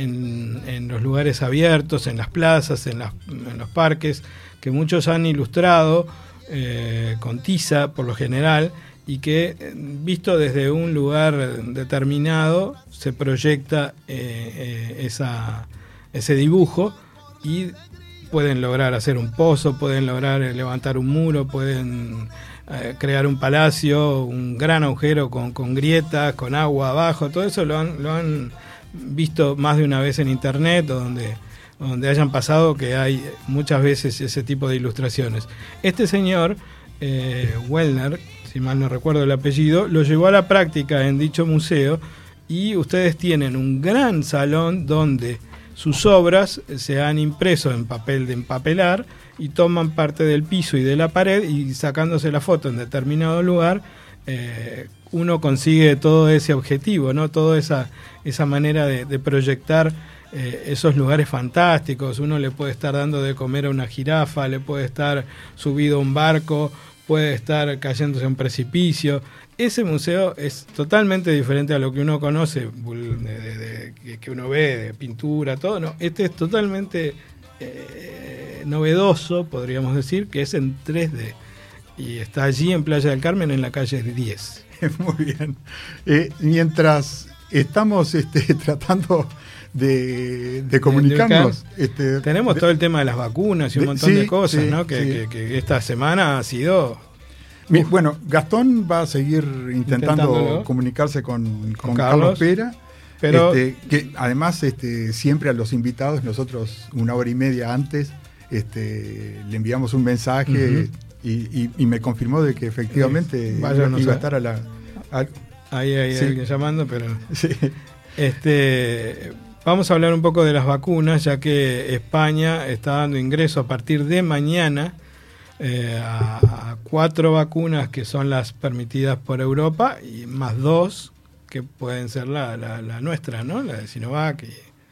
S3: en, los lugares abiertos, en las plazas, en, las- en los parques, que muchos han ilustrado eh, con tiza por lo general y que eh, visto desde un lugar determinado se proyecta eh, esa, ese dibujo y pueden lograr hacer un pozo, pueden lograr levantar un muro, pueden crear un palacio, un gran agujero con, con grietas, con agua abajo, todo eso lo han, lo han visto más de una vez en internet o donde, donde hayan pasado que hay muchas veces ese tipo de ilustraciones. Este señor, eh, Wellner, si mal no recuerdo el apellido, lo llevó a la práctica en dicho museo y ustedes tienen un gran salón donde sus obras se han impreso en papel de empapelar y toman parte del piso y de la pared y sacándose la foto en determinado lugar, eh, uno consigue todo ese objetivo, ¿no? Toda esa, esa manera de, proyectar eh, esos lugares fantásticos. Uno le puede estar dando de comer a una jirafa, le puede estar subido a un barco, puede estar cayéndose a un precipicio. Ese museo es totalmente diferente a lo que uno conoce, de- que- uno ve, de pintura, todo. Este es totalmente eh, novedoso, podríamos decir, que es en 3D. Y está allí en Playa del Carmen, en la calle 10.
S2: Muy bien. Eh, mientras estamos este, tratando de, de comunicarnos, este,
S3: Tenemos todo el tema de las vacunas y un montón
S2: sí,
S3: de cosas,
S2: sí,
S3: ¿no? Que,
S2: sí.
S3: que- que esta semana ha sido
S2: Mi- Bueno, Gastón va a seguir intentando comunicarse con, con
S3: Con
S2: Carlos.
S3: Carlos.
S2: Pera.
S3: Pero-
S2: este, que además este, siempre a los invitados, nosotros una hora y media antes, este, le enviamos un mensaje. Y, y- y me confirmó de que efectivamente
S3: Eh,
S2: iba, iba a estar a la... a-
S3: Ahí hay
S2: Sí.
S3: alguien llamando, pero.
S2: sí.
S3: Este, vamos a hablar un poco de las vacunas, ya que España está dando ingreso a partir de mañana eh, a, a cuatro vacunas que son las permitidas por Europa y más dos que pueden ser la, la- la nuestra, ¿no? La de Sinovac. y-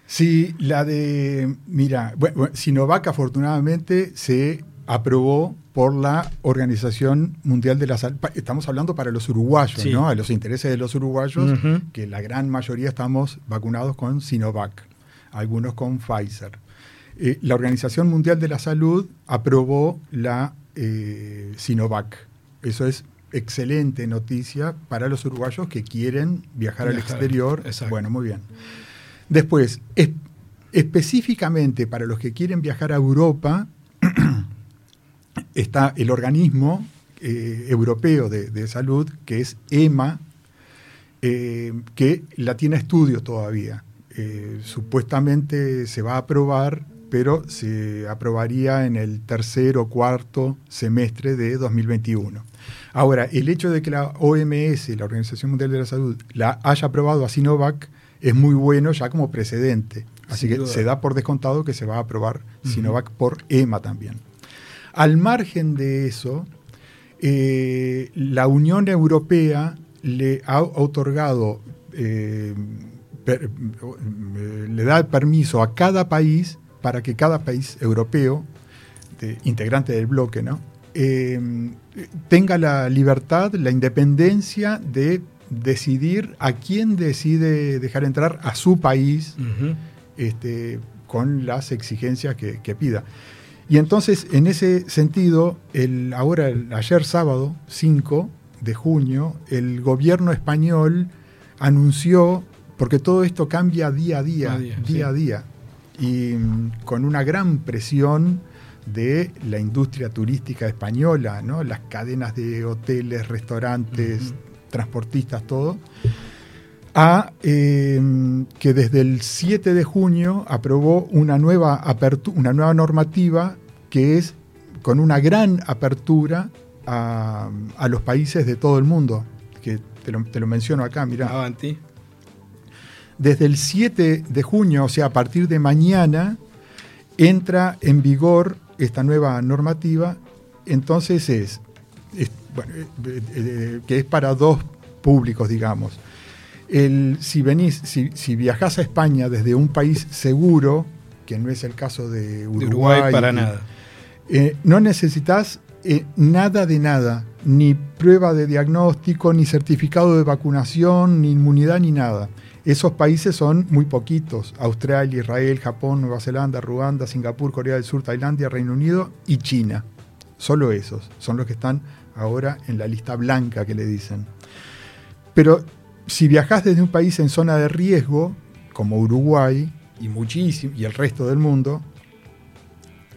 S2: Sí, la de, mira, bueno, Sinovac afortunadamente se aprobó por la Organización Mundial de la Salud. Estamos hablando para los uruguayos,
S3: Sí.
S2: ¿no? A los intereses de los uruguayos, que la gran mayoría estamos vacunados con Sinovac, algunos con Pfizer. Eh, la Organización Mundial de la Salud aprobó la eh, Sinovac. Eso es excelente noticia para los uruguayos que quieren viajar, al exterior.
S3: exacto.
S2: Bueno, muy bien. Después, es- específicamente para los que quieren viajar a Europa, está el organismo eh, europeo de, de salud, que es EMA, eh, que la tiene a estudio todavía. Eh, supuestamente se va a aprobar, pero se aprobaría en el tercer o cuarto semestre de 2021. Ahora, el hecho de que la OMS, la Organización Mundial de la Salud, la haya aprobado a Sinovac es muy bueno ya como precedente. Así
S3: Sin
S2: que
S3: duda.
S2: se da por descontado que se va a aprobar Sinovac por EMA también. Al margen de eso, eh, la Unión Europea le ha otorgado, eh, per- eh, le da permiso a cada país para que cada país europeo, de- integrante del bloque, ¿no? Eh, tenga la libertad, la independencia de decidir a quién decide dejar entrar a su país este, con las exigencias que, que pida. Y entonces, en ese sentido, el, ahora, el- ayer sábado 5 de junio, el gobierno español anunció, porque todo esto cambia día a día,
S3: A día,
S2: día
S3: sí.
S2: a día, y mm, con una gran presión de la industria turística española, ¿no? las cadenas de hoteles, restaurantes, transportistas, todo, a eh, que desde el 7 de junio aprobó una nueva, una nueva normativa que es con una gran apertura a, los países de todo el mundo, que te lo, menciono acá, mira.
S3: Avanti.
S2: Desde el 7 de junio, o sea, a partir de mañana, entra en vigor esta nueva normativa, entonces es, bueno, eh, eh, eh, que es para dos públicos, digamos. El, si venís, si, si viajás a España desde un país seguro, que no es el caso de Uruguay,
S3: para nada.
S2: no necesitas nada de nada, ni prueba de diagnóstico, ni certificado de vacunación, ni inmunidad, ni nada. Esos países son muy poquitos, Australia, Israel, Japón, Nueva Zelanda, Ruanda, Singapur, Corea del Sur, Tailandia, Reino Unido y China. Solo esos son los que están ahora en la lista blanca que le dicen. Pero si viajas desde un país en zona de riesgo, como Uruguay y muchísimo, y el resto del mundo,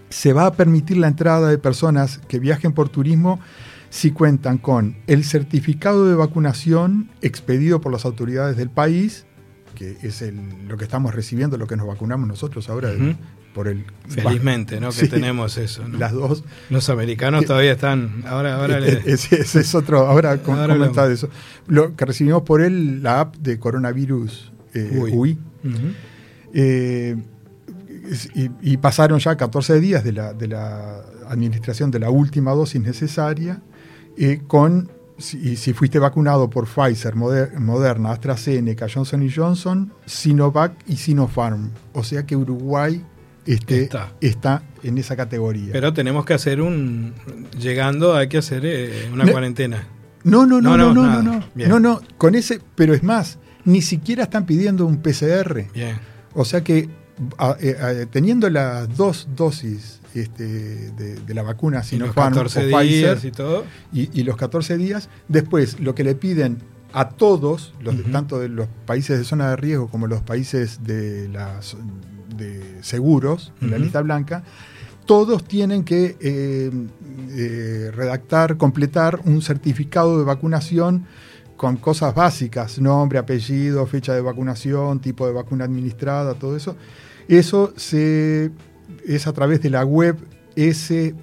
S2: se va a permitir la entrada de personas que viajen por turismo si cuentan con el certificado de vacunación expedido por las autoridades del país que es lo que estamos recibiendo, lo que nos vacunamos nosotros ahora por el
S3: felizmente, ¿no? Que tenemos eso.
S2: Las dos.
S3: Los americanos todavía están. Ahora, ahora
S2: ese, es otro. Ahora, ahora de eso. Lo que recibimos por él la app de coronavirus eh, UI. Eh, y, pasaron ya 14 días de la, de la administración de la última dosis necesaria eh, con si, si, fuiste vacunado por Pfizer, Moderna, AstraZeneca, Johnson Johnson, Sinovac y Sinopharm. O sea que Uruguay este, está. en esa categoría.
S3: Pero tenemos que hacer un. Llegando, hay que hacer eh, una cuarentena.
S2: No, no, no, no, no, no, no, no, con ese, pero es más, ni siquiera están pidiendo un PCR.
S3: Bien.
S2: O sea que eh, teniendo las dos dosis este, de, la vacuna Sinopharm o Pfizer
S3: y, todo.
S2: Y, los 14 días. Después, lo que le piden a todos, los, tanto de los países de zona de riesgo como los países de, las, de seguros, en la lista blanca, todos tienen que eh, eh, redactar, completar un certificado de vacunación con cosas básicas, nombre, apellido, fecha de vacunación, tipo de vacuna administrada, todo eso. Eso se es a través de la web spth.gov.es,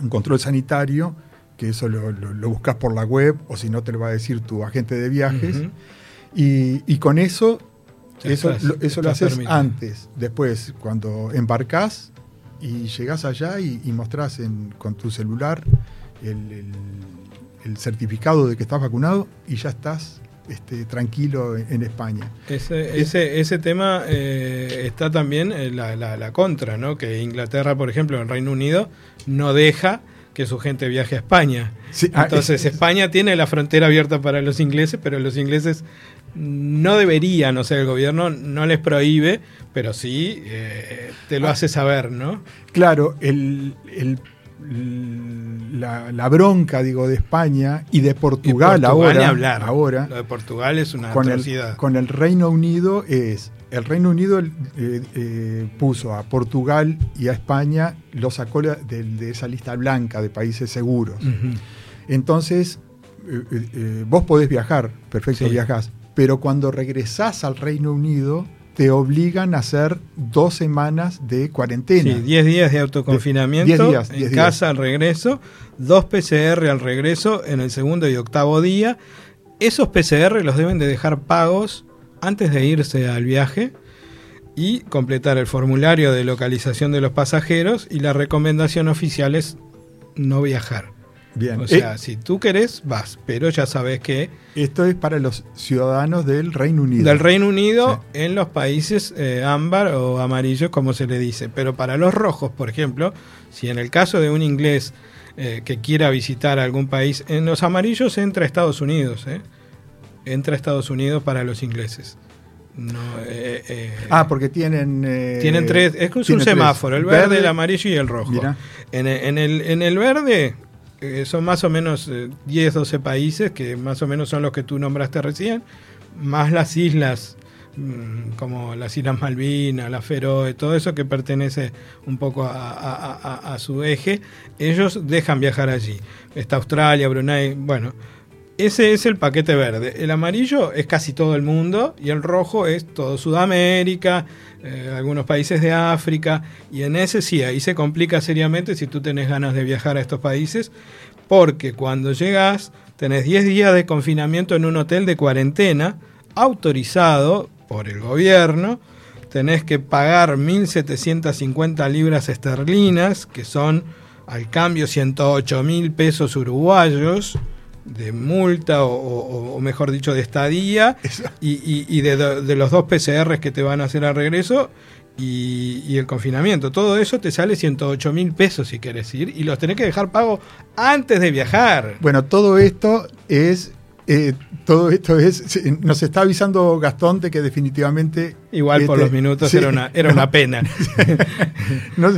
S2: un control sanitario, que eso lo, buscas por la web o si no te lo va a decir tu agente de viajes. y, con eso, eso, lo, eso lo haces antes. Después, cuando embarcás y llegás allá y, y mostrás con tu celular el, el certificado de que estás vacunado y ya estás este, tranquilo en, España.
S3: Ese, ese, ese tema eh, está también en la, la, contra, ¿no? que Inglaterra, por ejemplo, en Reino Unido, no deja que su gente viaje a España. Ah, Entonces España tiene la frontera abierta para los ingleses, pero los ingleses no deberían, o sea, el gobierno no les prohíbe, pero sí eh, te lo ah. hace saber, ¿no?
S2: Claro, el, el la, bronca, digo, de España y de Portugal, ahora.
S3: Hablar.
S2: ahora
S3: Lo de Portugal es una
S2: con
S3: atrocidad.
S2: El, con el Reino Unido es. El Reino Unido eh, eh, puso a Portugal y a España, lo sacó de, esa lista blanca de países seguros. Entonces, eh, vos podés viajar, perfecto, viajás, pero cuando regresás al Reino Unido, te obligan a hacer dos semanas de cuarentena.
S3: Sí, 10 días de autoconfinamiento días, en casa al regreso, dos PCR al regreso en el segundo y octavo día. Esos PCR los deben de dejar pagos antes de irse al viaje y completar el formulario de localización de los pasajeros y la recomendación oficial es no viajar.
S2: Bien.
S3: O sea, eh, si tú querés, vas, pero ya sabes que...
S2: Esto es para los ciudadanos del Reino Unido.
S3: Del Reino Unido en los países eh, ámbar o amarillos, como se le dice. Pero para los rojos, por ejemplo, si en el caso de un inglés eh, que quiera visitar algún país, en los amarillos entra a Estados Unidos, Entra a Estados Unidos para los ingleses. No,
S2: ah, porque tienen...
S3: tienen tres, es un semáforo, el verde, el amarillo y el rojo. En, en, el, en el verde eh, son más o menos 10, eh, 12 países, que más o menos son los que tú nombraste recién, más las islas mm, como las Islas Malvinas, la Feroe, todo eso que pertenece un poco a, a- a- a su eje, ellos dejan viajar allí. Está Australia, Brunei, bueno. Ese es el paquete verde. El amarillo es casi todo el mundo y el rojo es todo Sudamérica, eh, algunos países de África. Y en ese sí, ahí se complica seriamente si tú tenés ganas de viajar a estos países, porque cuando llegas tenés 10 días de confinamiento en un hotel de cuarentena autorizado por el gobierno. Tenés que pagar 1.750 libras esterlinas, que son al cambio 108 mil pesos uruguayos de multa o, o- o mejor dicho de estadía y, y- y de, los dos PCRs que te van a hacer al regreso y, y el confinamiento. Todo eso te sale 108 mil pesos si quieres ir y los tenés que dejar pago antes de viajar.
S2: Bueno, todo esto es. Eh, todo esto es. Nos está avisando Gastón de que definitivamente.
S3: Igual por
S2: este,
S3: los minutos
S2: sí,
S3: era, una, era una pena.
S2: no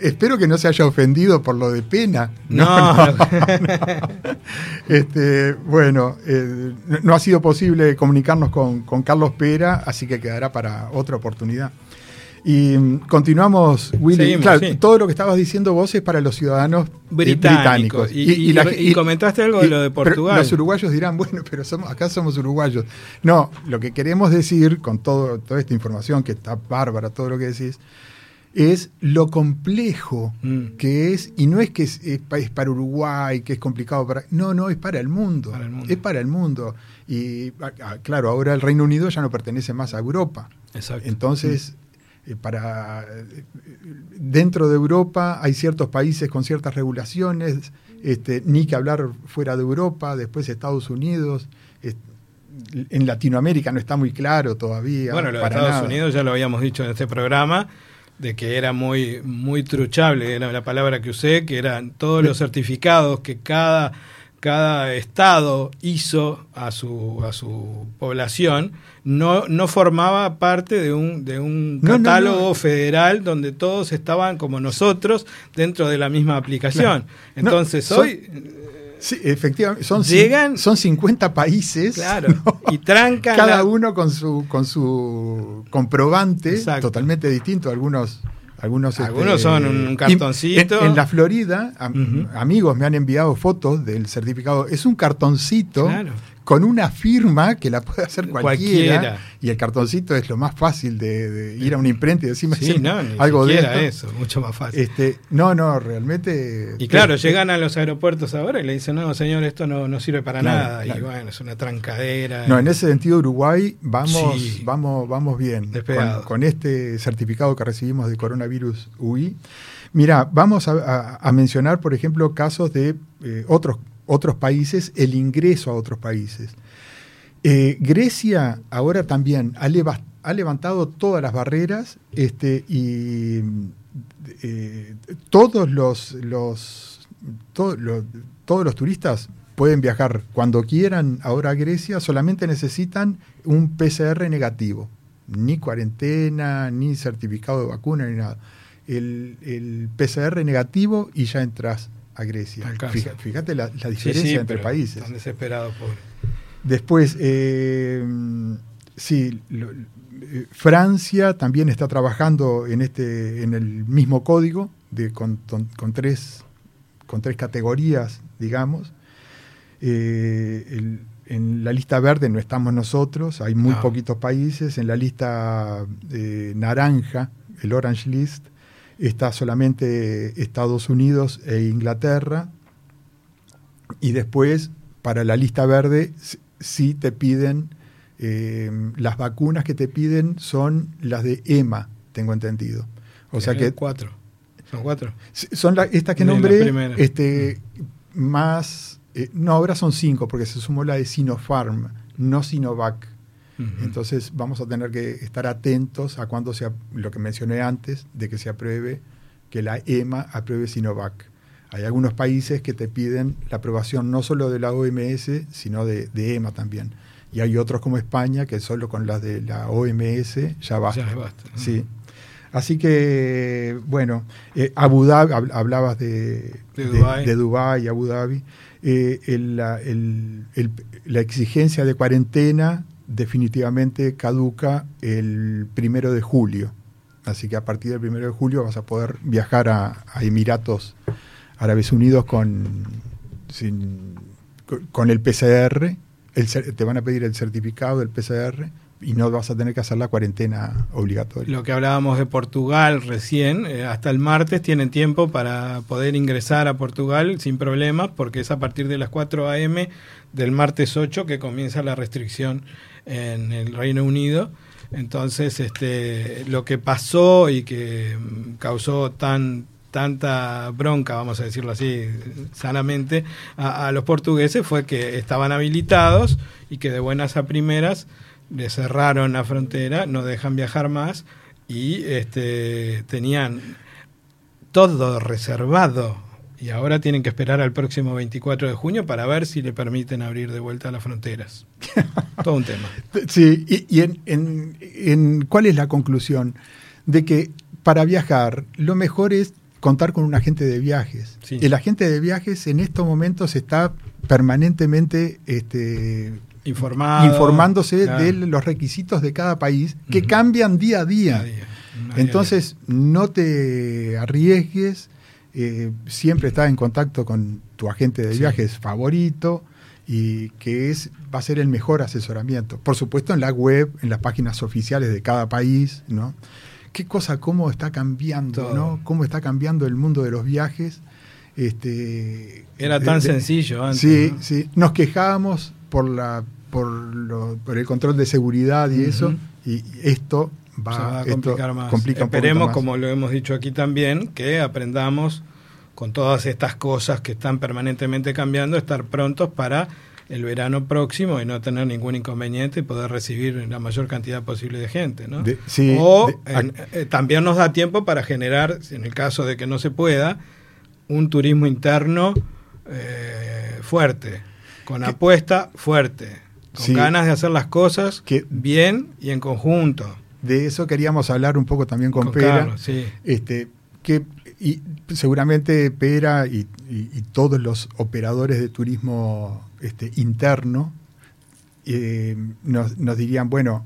S2: espero que no se haya ofendido por lo de pena.
S3: No,
S2: no. Este, bueno, eh, no- no ha sido posible comunicarnos con, con Carlos Pera, así que quedará para otra oportunidad. Y mm, continuamos, Willy.
S3: Seguimos,
S2: Claro,
S3: sí.
S2: todo lo que estabas diciendo vos es para los ciudadanos
S3: Británicos.
S2: británicos.
S3: Y- y- y comentaste algo de lo de Portugal.
S2: Los uruguayos dirán, bueno, pero somos, acá somos uruguayos. No, lo que queremos decir con todo, toda esta información, que está bárbara, todo lo que decís, es lo complejo
S3: Mm.
S2: que es, y no es que es, es pa- es para Uruguay, que es complicado para... No, no, es para el mundo.
S3: Para el mundo.
S2: Es para el mundo. Y claro, ahora el Reino Unido ya no pertenece más a Europa.
S3: Exacto.
S2: Entonces, para eh, dentro de Europa hay ciertos países con ciertas regulaciones, este, ni que hablar fuera de Europa, después Estados Unidos. en Latinoamérica no está muy claro todavía.
S3: Bueno, lo de Estados
S2: nada.
S3: Unidos ya lo habíamos dicho en este programa, de que era muy, muy truchable, era la palabra que usé, que eran todos los certificados que cada, cada estado hizo a su, a su población, no, no formaba parte de un, de un
S2: No,
S3: catálogo
S2: no.
S3: federal donde todos estaban como nosotros dentro de la misma aplicación. Entonces
S2: son-
S3: hoy,
S2: Sí, efectivamente, son,
S3: Llegan-
S2: son 50 países.
S3: y trancan
S2: Cada
S3: la-
S2: uno con su, con su comprobante,
S3: Exacto.
S2: totalmente distinto. Algunos, algunos,
S3: Algunos
S2: este,
S3: son un cartoncito.
S2: En, en la Florida, amigos me han enviado fotos del certificado. Es un cartoncito
S3: Claro.
S2: Con una firma que la puede hacer cualquiera.
S3: Cualquiera.
S2: Y el cartoncito es lo más fácil de, de ir a una imprenta y decirme
S3: Sí, no,
S2: algo de esto.
S3: eso, mucho más fácil.
S2: Este, no, no, realmente.
S3: Y claro,
S2: eh,
S3: llegan a los aeropuertos ahora y le dicen, no, señor, esto no, no sirve para
S2: Claro,
S3: nada.
S2: claro.
S3: Y bueno, es una trancadera.
S2: No, en ese sentido Uruguay vamos,
S3: Sí.
S2: vamos, vamos bien con, este certificado que recibimos de coronavirus UI. Mira, vamos a, a- a mencionar, por ejemplo, casos de eh, otros, otros países, el ingreso a otros países. Eh, Grecia ahora también ha, leva- ha levantado todas las barreras este, y eh, todos los, los, to- lo- todos los turistas pueden viajar cuando quieran ahora a Grecia, solamente necesitan un PCR negativo, ni cuarentena, ni certificado de vacuna, ni nada. El PCR negativo y ya entras a Grecia. Fija- Fíjate la, diferencia
S3: sí,
S2: entre países.
S3: Están desesperados, pobre.
S2: Después, eh, sí, lo- eh, Francia también está trabajando en este, en el mismo código, de, con, con- con tres, con tres categorías, digamos. Eh, el- en la lista verde no estamos nosotros, hay muy
S3: No.
S2: poquitos países. En la lista naranja, el Orange List, está solamente Estados Unidos e Inglaterra. Y después, para la lista verde, sí te piden, eh, las vacunas que te piden son las de EMA, tengo entendido. O sea
S3: Tienen
S2: que
S3: Cuatro. Son cuatro.
S2: son la- estas que nombré, este, más, eh, no, ahora son cinco, porque se sumó la de Sinopharm, no Sinovac. Entonces vamos a tener que estar atentos a cuando sea lo que mencioné antes, de que se apruebe, que la EMA apruebe Sinovac. Hay algunos países que te piden la aprobación no solo de la OMS, sino de, de EMA también. Y hay otros como España que solo con las de la OMS ya basta.
S3: Ya basta.
S2: Sí. Así que, bueno, eh, Abu Dhabi, hab- hablabas de,
S3: De Dubái.
S2: de Dubái, Abu Dhabi. Eh, el- la, el- el- la exigencia de cuarentena definitivamente caduca el primero de julio. Así que a partir del primero de julio vas a poder viajar a, Emiratos Árabes Unidos con, con- el PCR. El te van a pedir el certificado del PCR y no vas a tener que hacer la cuarentena obligatoria.
S3: Lo que hablábamos de Portugal recién, eh, hasta el martes tienen tiempo para poder ingresar a Portugal sin problemas, porque es a partir de las 4 a.m. del martes 8 que comienza la restricción en el Reino Unido. Entonces, este, lo que pasó y que causó tan tanta bronca, vamos a decirlo así, sanamente, a, a los portugueses fue que estaban habilitados y que de buenas a primeras le cerraron la frontera, no dejan viajar más y este, tenían todo reservado y ahora tienen que esperar al próximo 24 de junio para ver si le permiten abrir de vuelta las fronteras. todo un tema.
S2: Sí, y, y en, en- en- ¿cuál es la conclusión? De que para viajar lo mejor es contar con un agente de viajes.
S3: Sí.
S2: El agente de viajes en estos momentos está permanentemente este,
S3: Informado,
S2: informándose
S3: claro.
S2: de los requisitos de cada país que cambian día a día.
S3: Día a día. Día a
S2: Entonces, no te arriesgues, eh, siempre estás en contacto con tu agente de
S3: Sí.
S2: viajes favorito y que es va a ser el mejor asesoramiento. Por supuesto, en la web, en las páginas oficiales de cada país, ¿no? Qué cosa, cómo está cambiando,
S3: Todo.
S2: ¿no? Cómo está cambiando el mundo de los viajes. Este,
S3: Era tan
S2: de-
S3: sencillo antes.
S2: Sí,
S3: ¿no?
S2: sí. Nos quejábamos por la por, lo- por el control de seguridad y eso, y esto va,
S3: va a
S2: esto
S3: complicar más.
S2: complica
S3: Esperemos,
S2: más.
S3: como lo hemos dicho aquí también, que aprendamos con todas estas cosas que están permanentemente cambiando, estar prontos para el verano próximo y no tener ningún inconveniente y poder recibir la mayor cantidad posible de gente. ¿no?
S2: De- sí,
S3: o
S2: de-
S3: en- eh, también nos da tiempo para generar, en el caso de que no se pueda, un turismo interno eh, fuerte, con apuesta fuerte, con
S2: Sí.
S3: ganas de hacer las cosas
S2: Que-
S3: bien y en conjunto.
S2: De eso queríamos hablar un poco también con,
S3: Con
S2: Pera.
S3: Carlos, sí.
S2: este, que y seguramente Pera y, y- y todos los operadores de turismo este, interno eh, nos, nos dirían, bueno,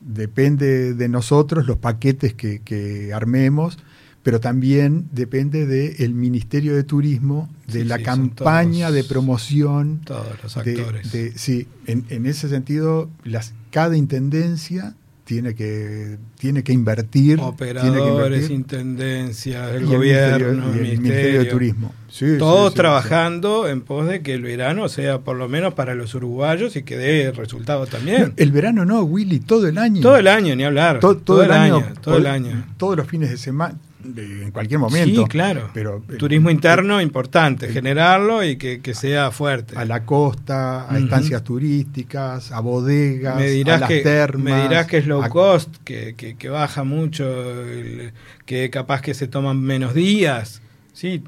S2: depende de nosotros los paquetes que, que armemos, pero también depende del Ministerio de Turismo, de
S3: Sí,
S2: la
S3: sí,
S2: campaña
S3: todos-
S2: de promoción.
S3: Todos los
S2: de-
S3: actores.
S2: de- sí, en, en ese sentido, las, cada intendencia tiene que, tiene que invertir. tiene que
S3: Operadores,
S2: invertir,
S3: intendencias,
S2: y
S3: el
S2: el
S3: gobierno,
S2: Ministerio- y
S3: el
S2: el Ministerio de Turismo. Sí,
S3: Todos
S2: sí,
S3: trabajando en pos de que el verano sea por lo menos para los uruguayos y que dé resultado
S2: sí.
S3: también.
S2: El verano no, Willy, todo el año.
S3: todo el año, ni hablar.
S2: To- todo, el año,
S3: todo el año.
S2: Todos los fines de semana, de- en cualquier momento.
S3: Sí, claro.
S2: Pero, eh,
S3: Turismo interno importante, generarlo y que, que sea fuerte.
S2: A la costa, a
S3: Ujú.
S2: estancias turísticas, a bodegas,
S3: me
S2: a
S3: dirás
S2: las
S3: que
S2: termas.
S3: me dirás que es low
S2: a-
S3: cost que, que- que baja mucho el- que capaz que se toman menos días sí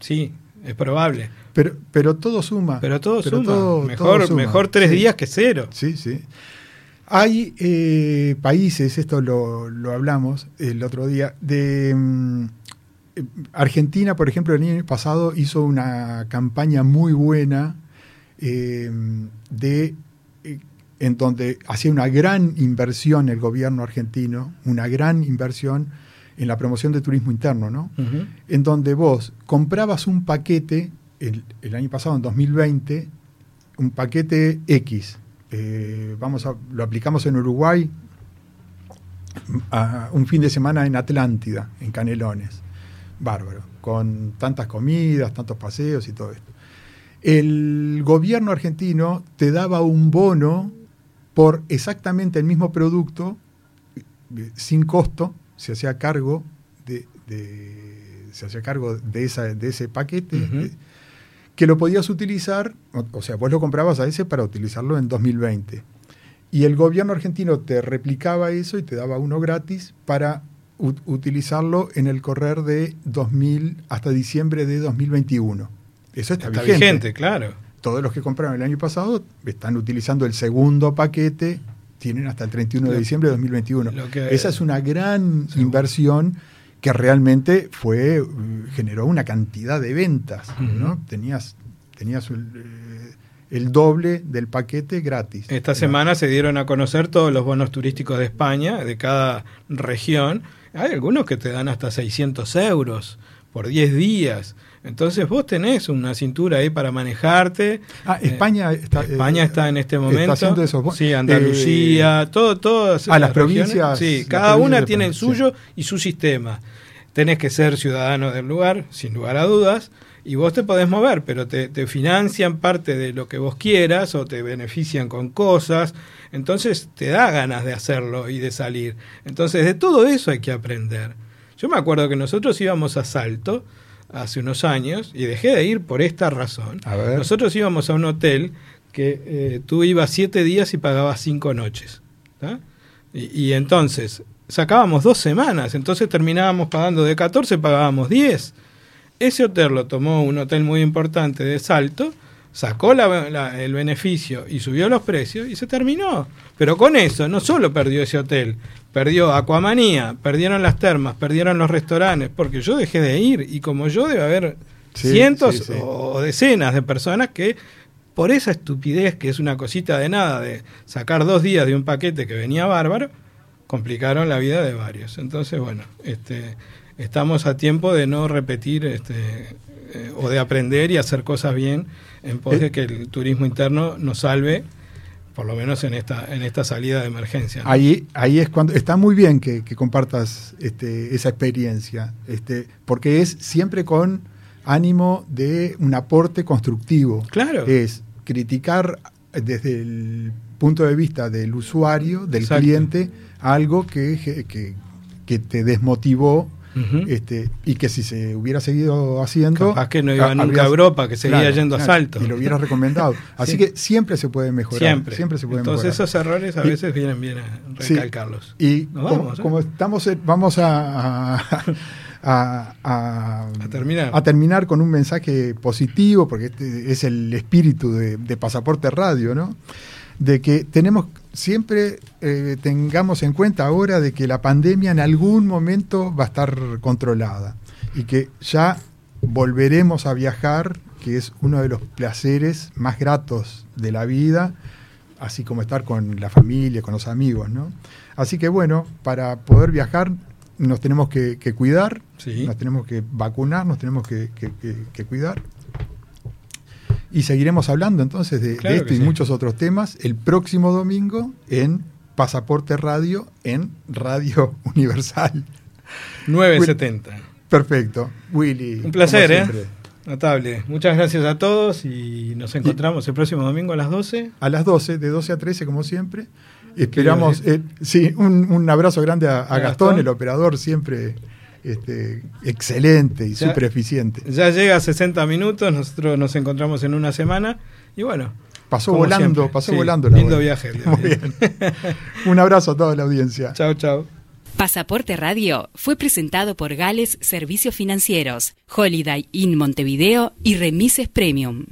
S3: sí es probable
S2: Pero, pero todo suma.
S3: pero todo suma
S2: todo-
S3: mejor
S2: todo suma.
S3: mejor tres
S2: Sí.
S3: días que cero
S2: Sí, sí. Hay eh, países, esto lo, lo hablamos el otro día, de mm, eh, Argentina, por ejemplo, el año pasado hizo una campaña muy buena eh, de eh, en donde hacía una gran inversión el gobierno argentino, una gran inversión en la promoción de turismo interno, ¿no? En donde vos comprabas un paquete, el, el año pasado, en 2020, un paquete X. eh, vamos a, lo aplicamos en Uruguay, a un fin de semana en Atlántida, en Canelones. Bárbaro, con tantas comidas, tantos paseos y todo esto. El gobierno argentino te daba un bono por exactamente el mismo producto, eh, sin costo, se hacía cargo de, de- se hacía cargo de, esa, de ese paquete, que lo podías utilizar, o, o sea, vos lo comprabas a ese para utilizarlo en 2020. Y el gobierno argentino te replicaba eso y te daba uno gratis para utilizarlo en el correr de 2000 hasta diciembre de 2021. Eso está,
S3: está
S2: vigente.
S3: vigente claro
S2: Todos los que compraron el año pasado están utilizando el segundo paquete, tienen hasta el 31 de diciembre de 2021.
S3: lo que-
S2: Esa es una gran inversión que realmente fue uh, generó una cantidad de ventas. ¿no? Tenías, tenías el, eh, el doble del paquete gratis.
S3: Esta semana se dieron a conocer todos los bonos turísticos de España, de cada región. Hay algunos que te dan hasta 600 euros por 10 días. Entonces vos tenés una cintura ahí para manejarte.
S2: Ah, España está,
S3: España
S2: eh,
S3: está en este momento.
S2: Está haciendo esos bo-
S3: sí, Andalucía,
S2: eh,
S3: todo, todas
S2: ah, las
S3: regiones.
S2: provincias-
S3: Sí,
S2: las
S3: cada
S2: provincias
S3: una tiene el suyo y su sistema. Tenés que ser ciudadano del lugar, sin lugar a dudas, y vos te podés mover, pero te, te financian parte de lo que vos quieras o te benefician con cosas. Entonces te da ganas de hacerlo y de salir. Entonces de todo eso hay que aprender. Yo me acuerdo que nosotros íbamos a Salto hace unos años y dejé de ir por esta razón.
S2: A ver.
S3: Nosotros íbamos a un hotel que eh, tú ibas siete días y pagabas cinco noches. Y, y entonces sacábamos dos semanas, entonces terminábamos pagando de 14, pagábamos 10. Ese hotel lo tomó un hotel muy importante de Salto, sacó la- la- el beneficio y subió los precios y se terminó. Pero con eso no solo perdió ese hotel, perdió Aquamanía, perdieron las termas, perdieron los restaurantes, porque yo dejé de ir y como yo debe haber
S2: Sí,
S3: cientos
S2: sí, sí.
S3: o decenas de personas que por esa estupidez que es una cosita de nada de sacar dos días de un paquete que venía bárbaro, complicaron la vida de varios. Entonces, bueno, este, estamos a tiempo de no repetir este, eh, o de aprender y hacer cosas bien en pos de que el turismo interno nos salve, por lo menos en esta, en esta salida de emergencia. ¿no?
S2: Ahí, ahí es cuando está muy bien que, que compartas este, esa experiencia, este, porque es siempre con ánimo de un aporte constructivo.
S3: Claro.
S2: Es criticar desde el punto de vista del usuario, del
S3: Exacto.
S2: cliente, algo que, que, que te desmotivó Este, y que si se hubiera seguido haciendo...
S3: Capaz que no iba
S2: ha-
S3: nunca a Europa, que seguía yendo a Salto.
S2: Y lo hubieras recomendado. Así
S3: Sí.
S2: que siempre se puede mejorar.
S3: Siempre.
S2: Siempre se puede
S3: Entonces
S2: mejorar.
S3: esos errores a
S2: Y-
S3: veces vienen bien a
S2: Sí.
S3: recalcarlos.
S2: Y como,
S3: vamos, ¿eh?
S2: como estamos, en- vamos a, a, a- a-
S3: A terminar.
S2: a terminar con un mensaje positivo, porque este es el espíritu de, de Pasaporte Radio, ¿no? De que tenemos siempre eh, tengamos en cuenta ahora de que la pandemia en algún momento va a estar controlada y que ya volveremos a viajar, que es uno de los placeres más gratos de la vida, así como estar con la familia, con los amigos, ¿no? Así que bueno, para poder viajar nos tenemos que, que cuidar,
S3: Sí.
S2: nos tenemos que vacunar, nos tenemos que, que- que- que cuidar. Y seguiremos hablando entonces de, esto y
S3: sí.
S2: muchos otros temas el próximo domingo en Pasaporte Radio en Radio Universal.
S3: 970.
S2: Perfecto. Willy.
S3: Un placer, ¿eh? Notable. Muchas gracias a todos y nos encontramos el próximo domingo a las 12.
S2: A las 12, de 12 a 13, como siempre. Esperamos, eh, sí, un, un abrazo grande a, a
S3: A
S2: Gastón,
S3: Gastón.
S2: el operador, siempre este, excelente y súper eficiente.
S3: Ya llega a 60 minutos, nosotros nos encontramos en una semana y bueno.
S2: Pasó volando,
S3: siempre.
S2: pasó
S3: Sí,
S2: volando la
S3: Lindo
S2: hora.
S3: viaje.
S2: Muy bien. Un abrazo a toda la audiencia.
S3: Chao, chao.
S5: Pasaporte Radio fue presentado por Gales Servicios Financieros, Holiday Inn Montevideo y Remises Premium.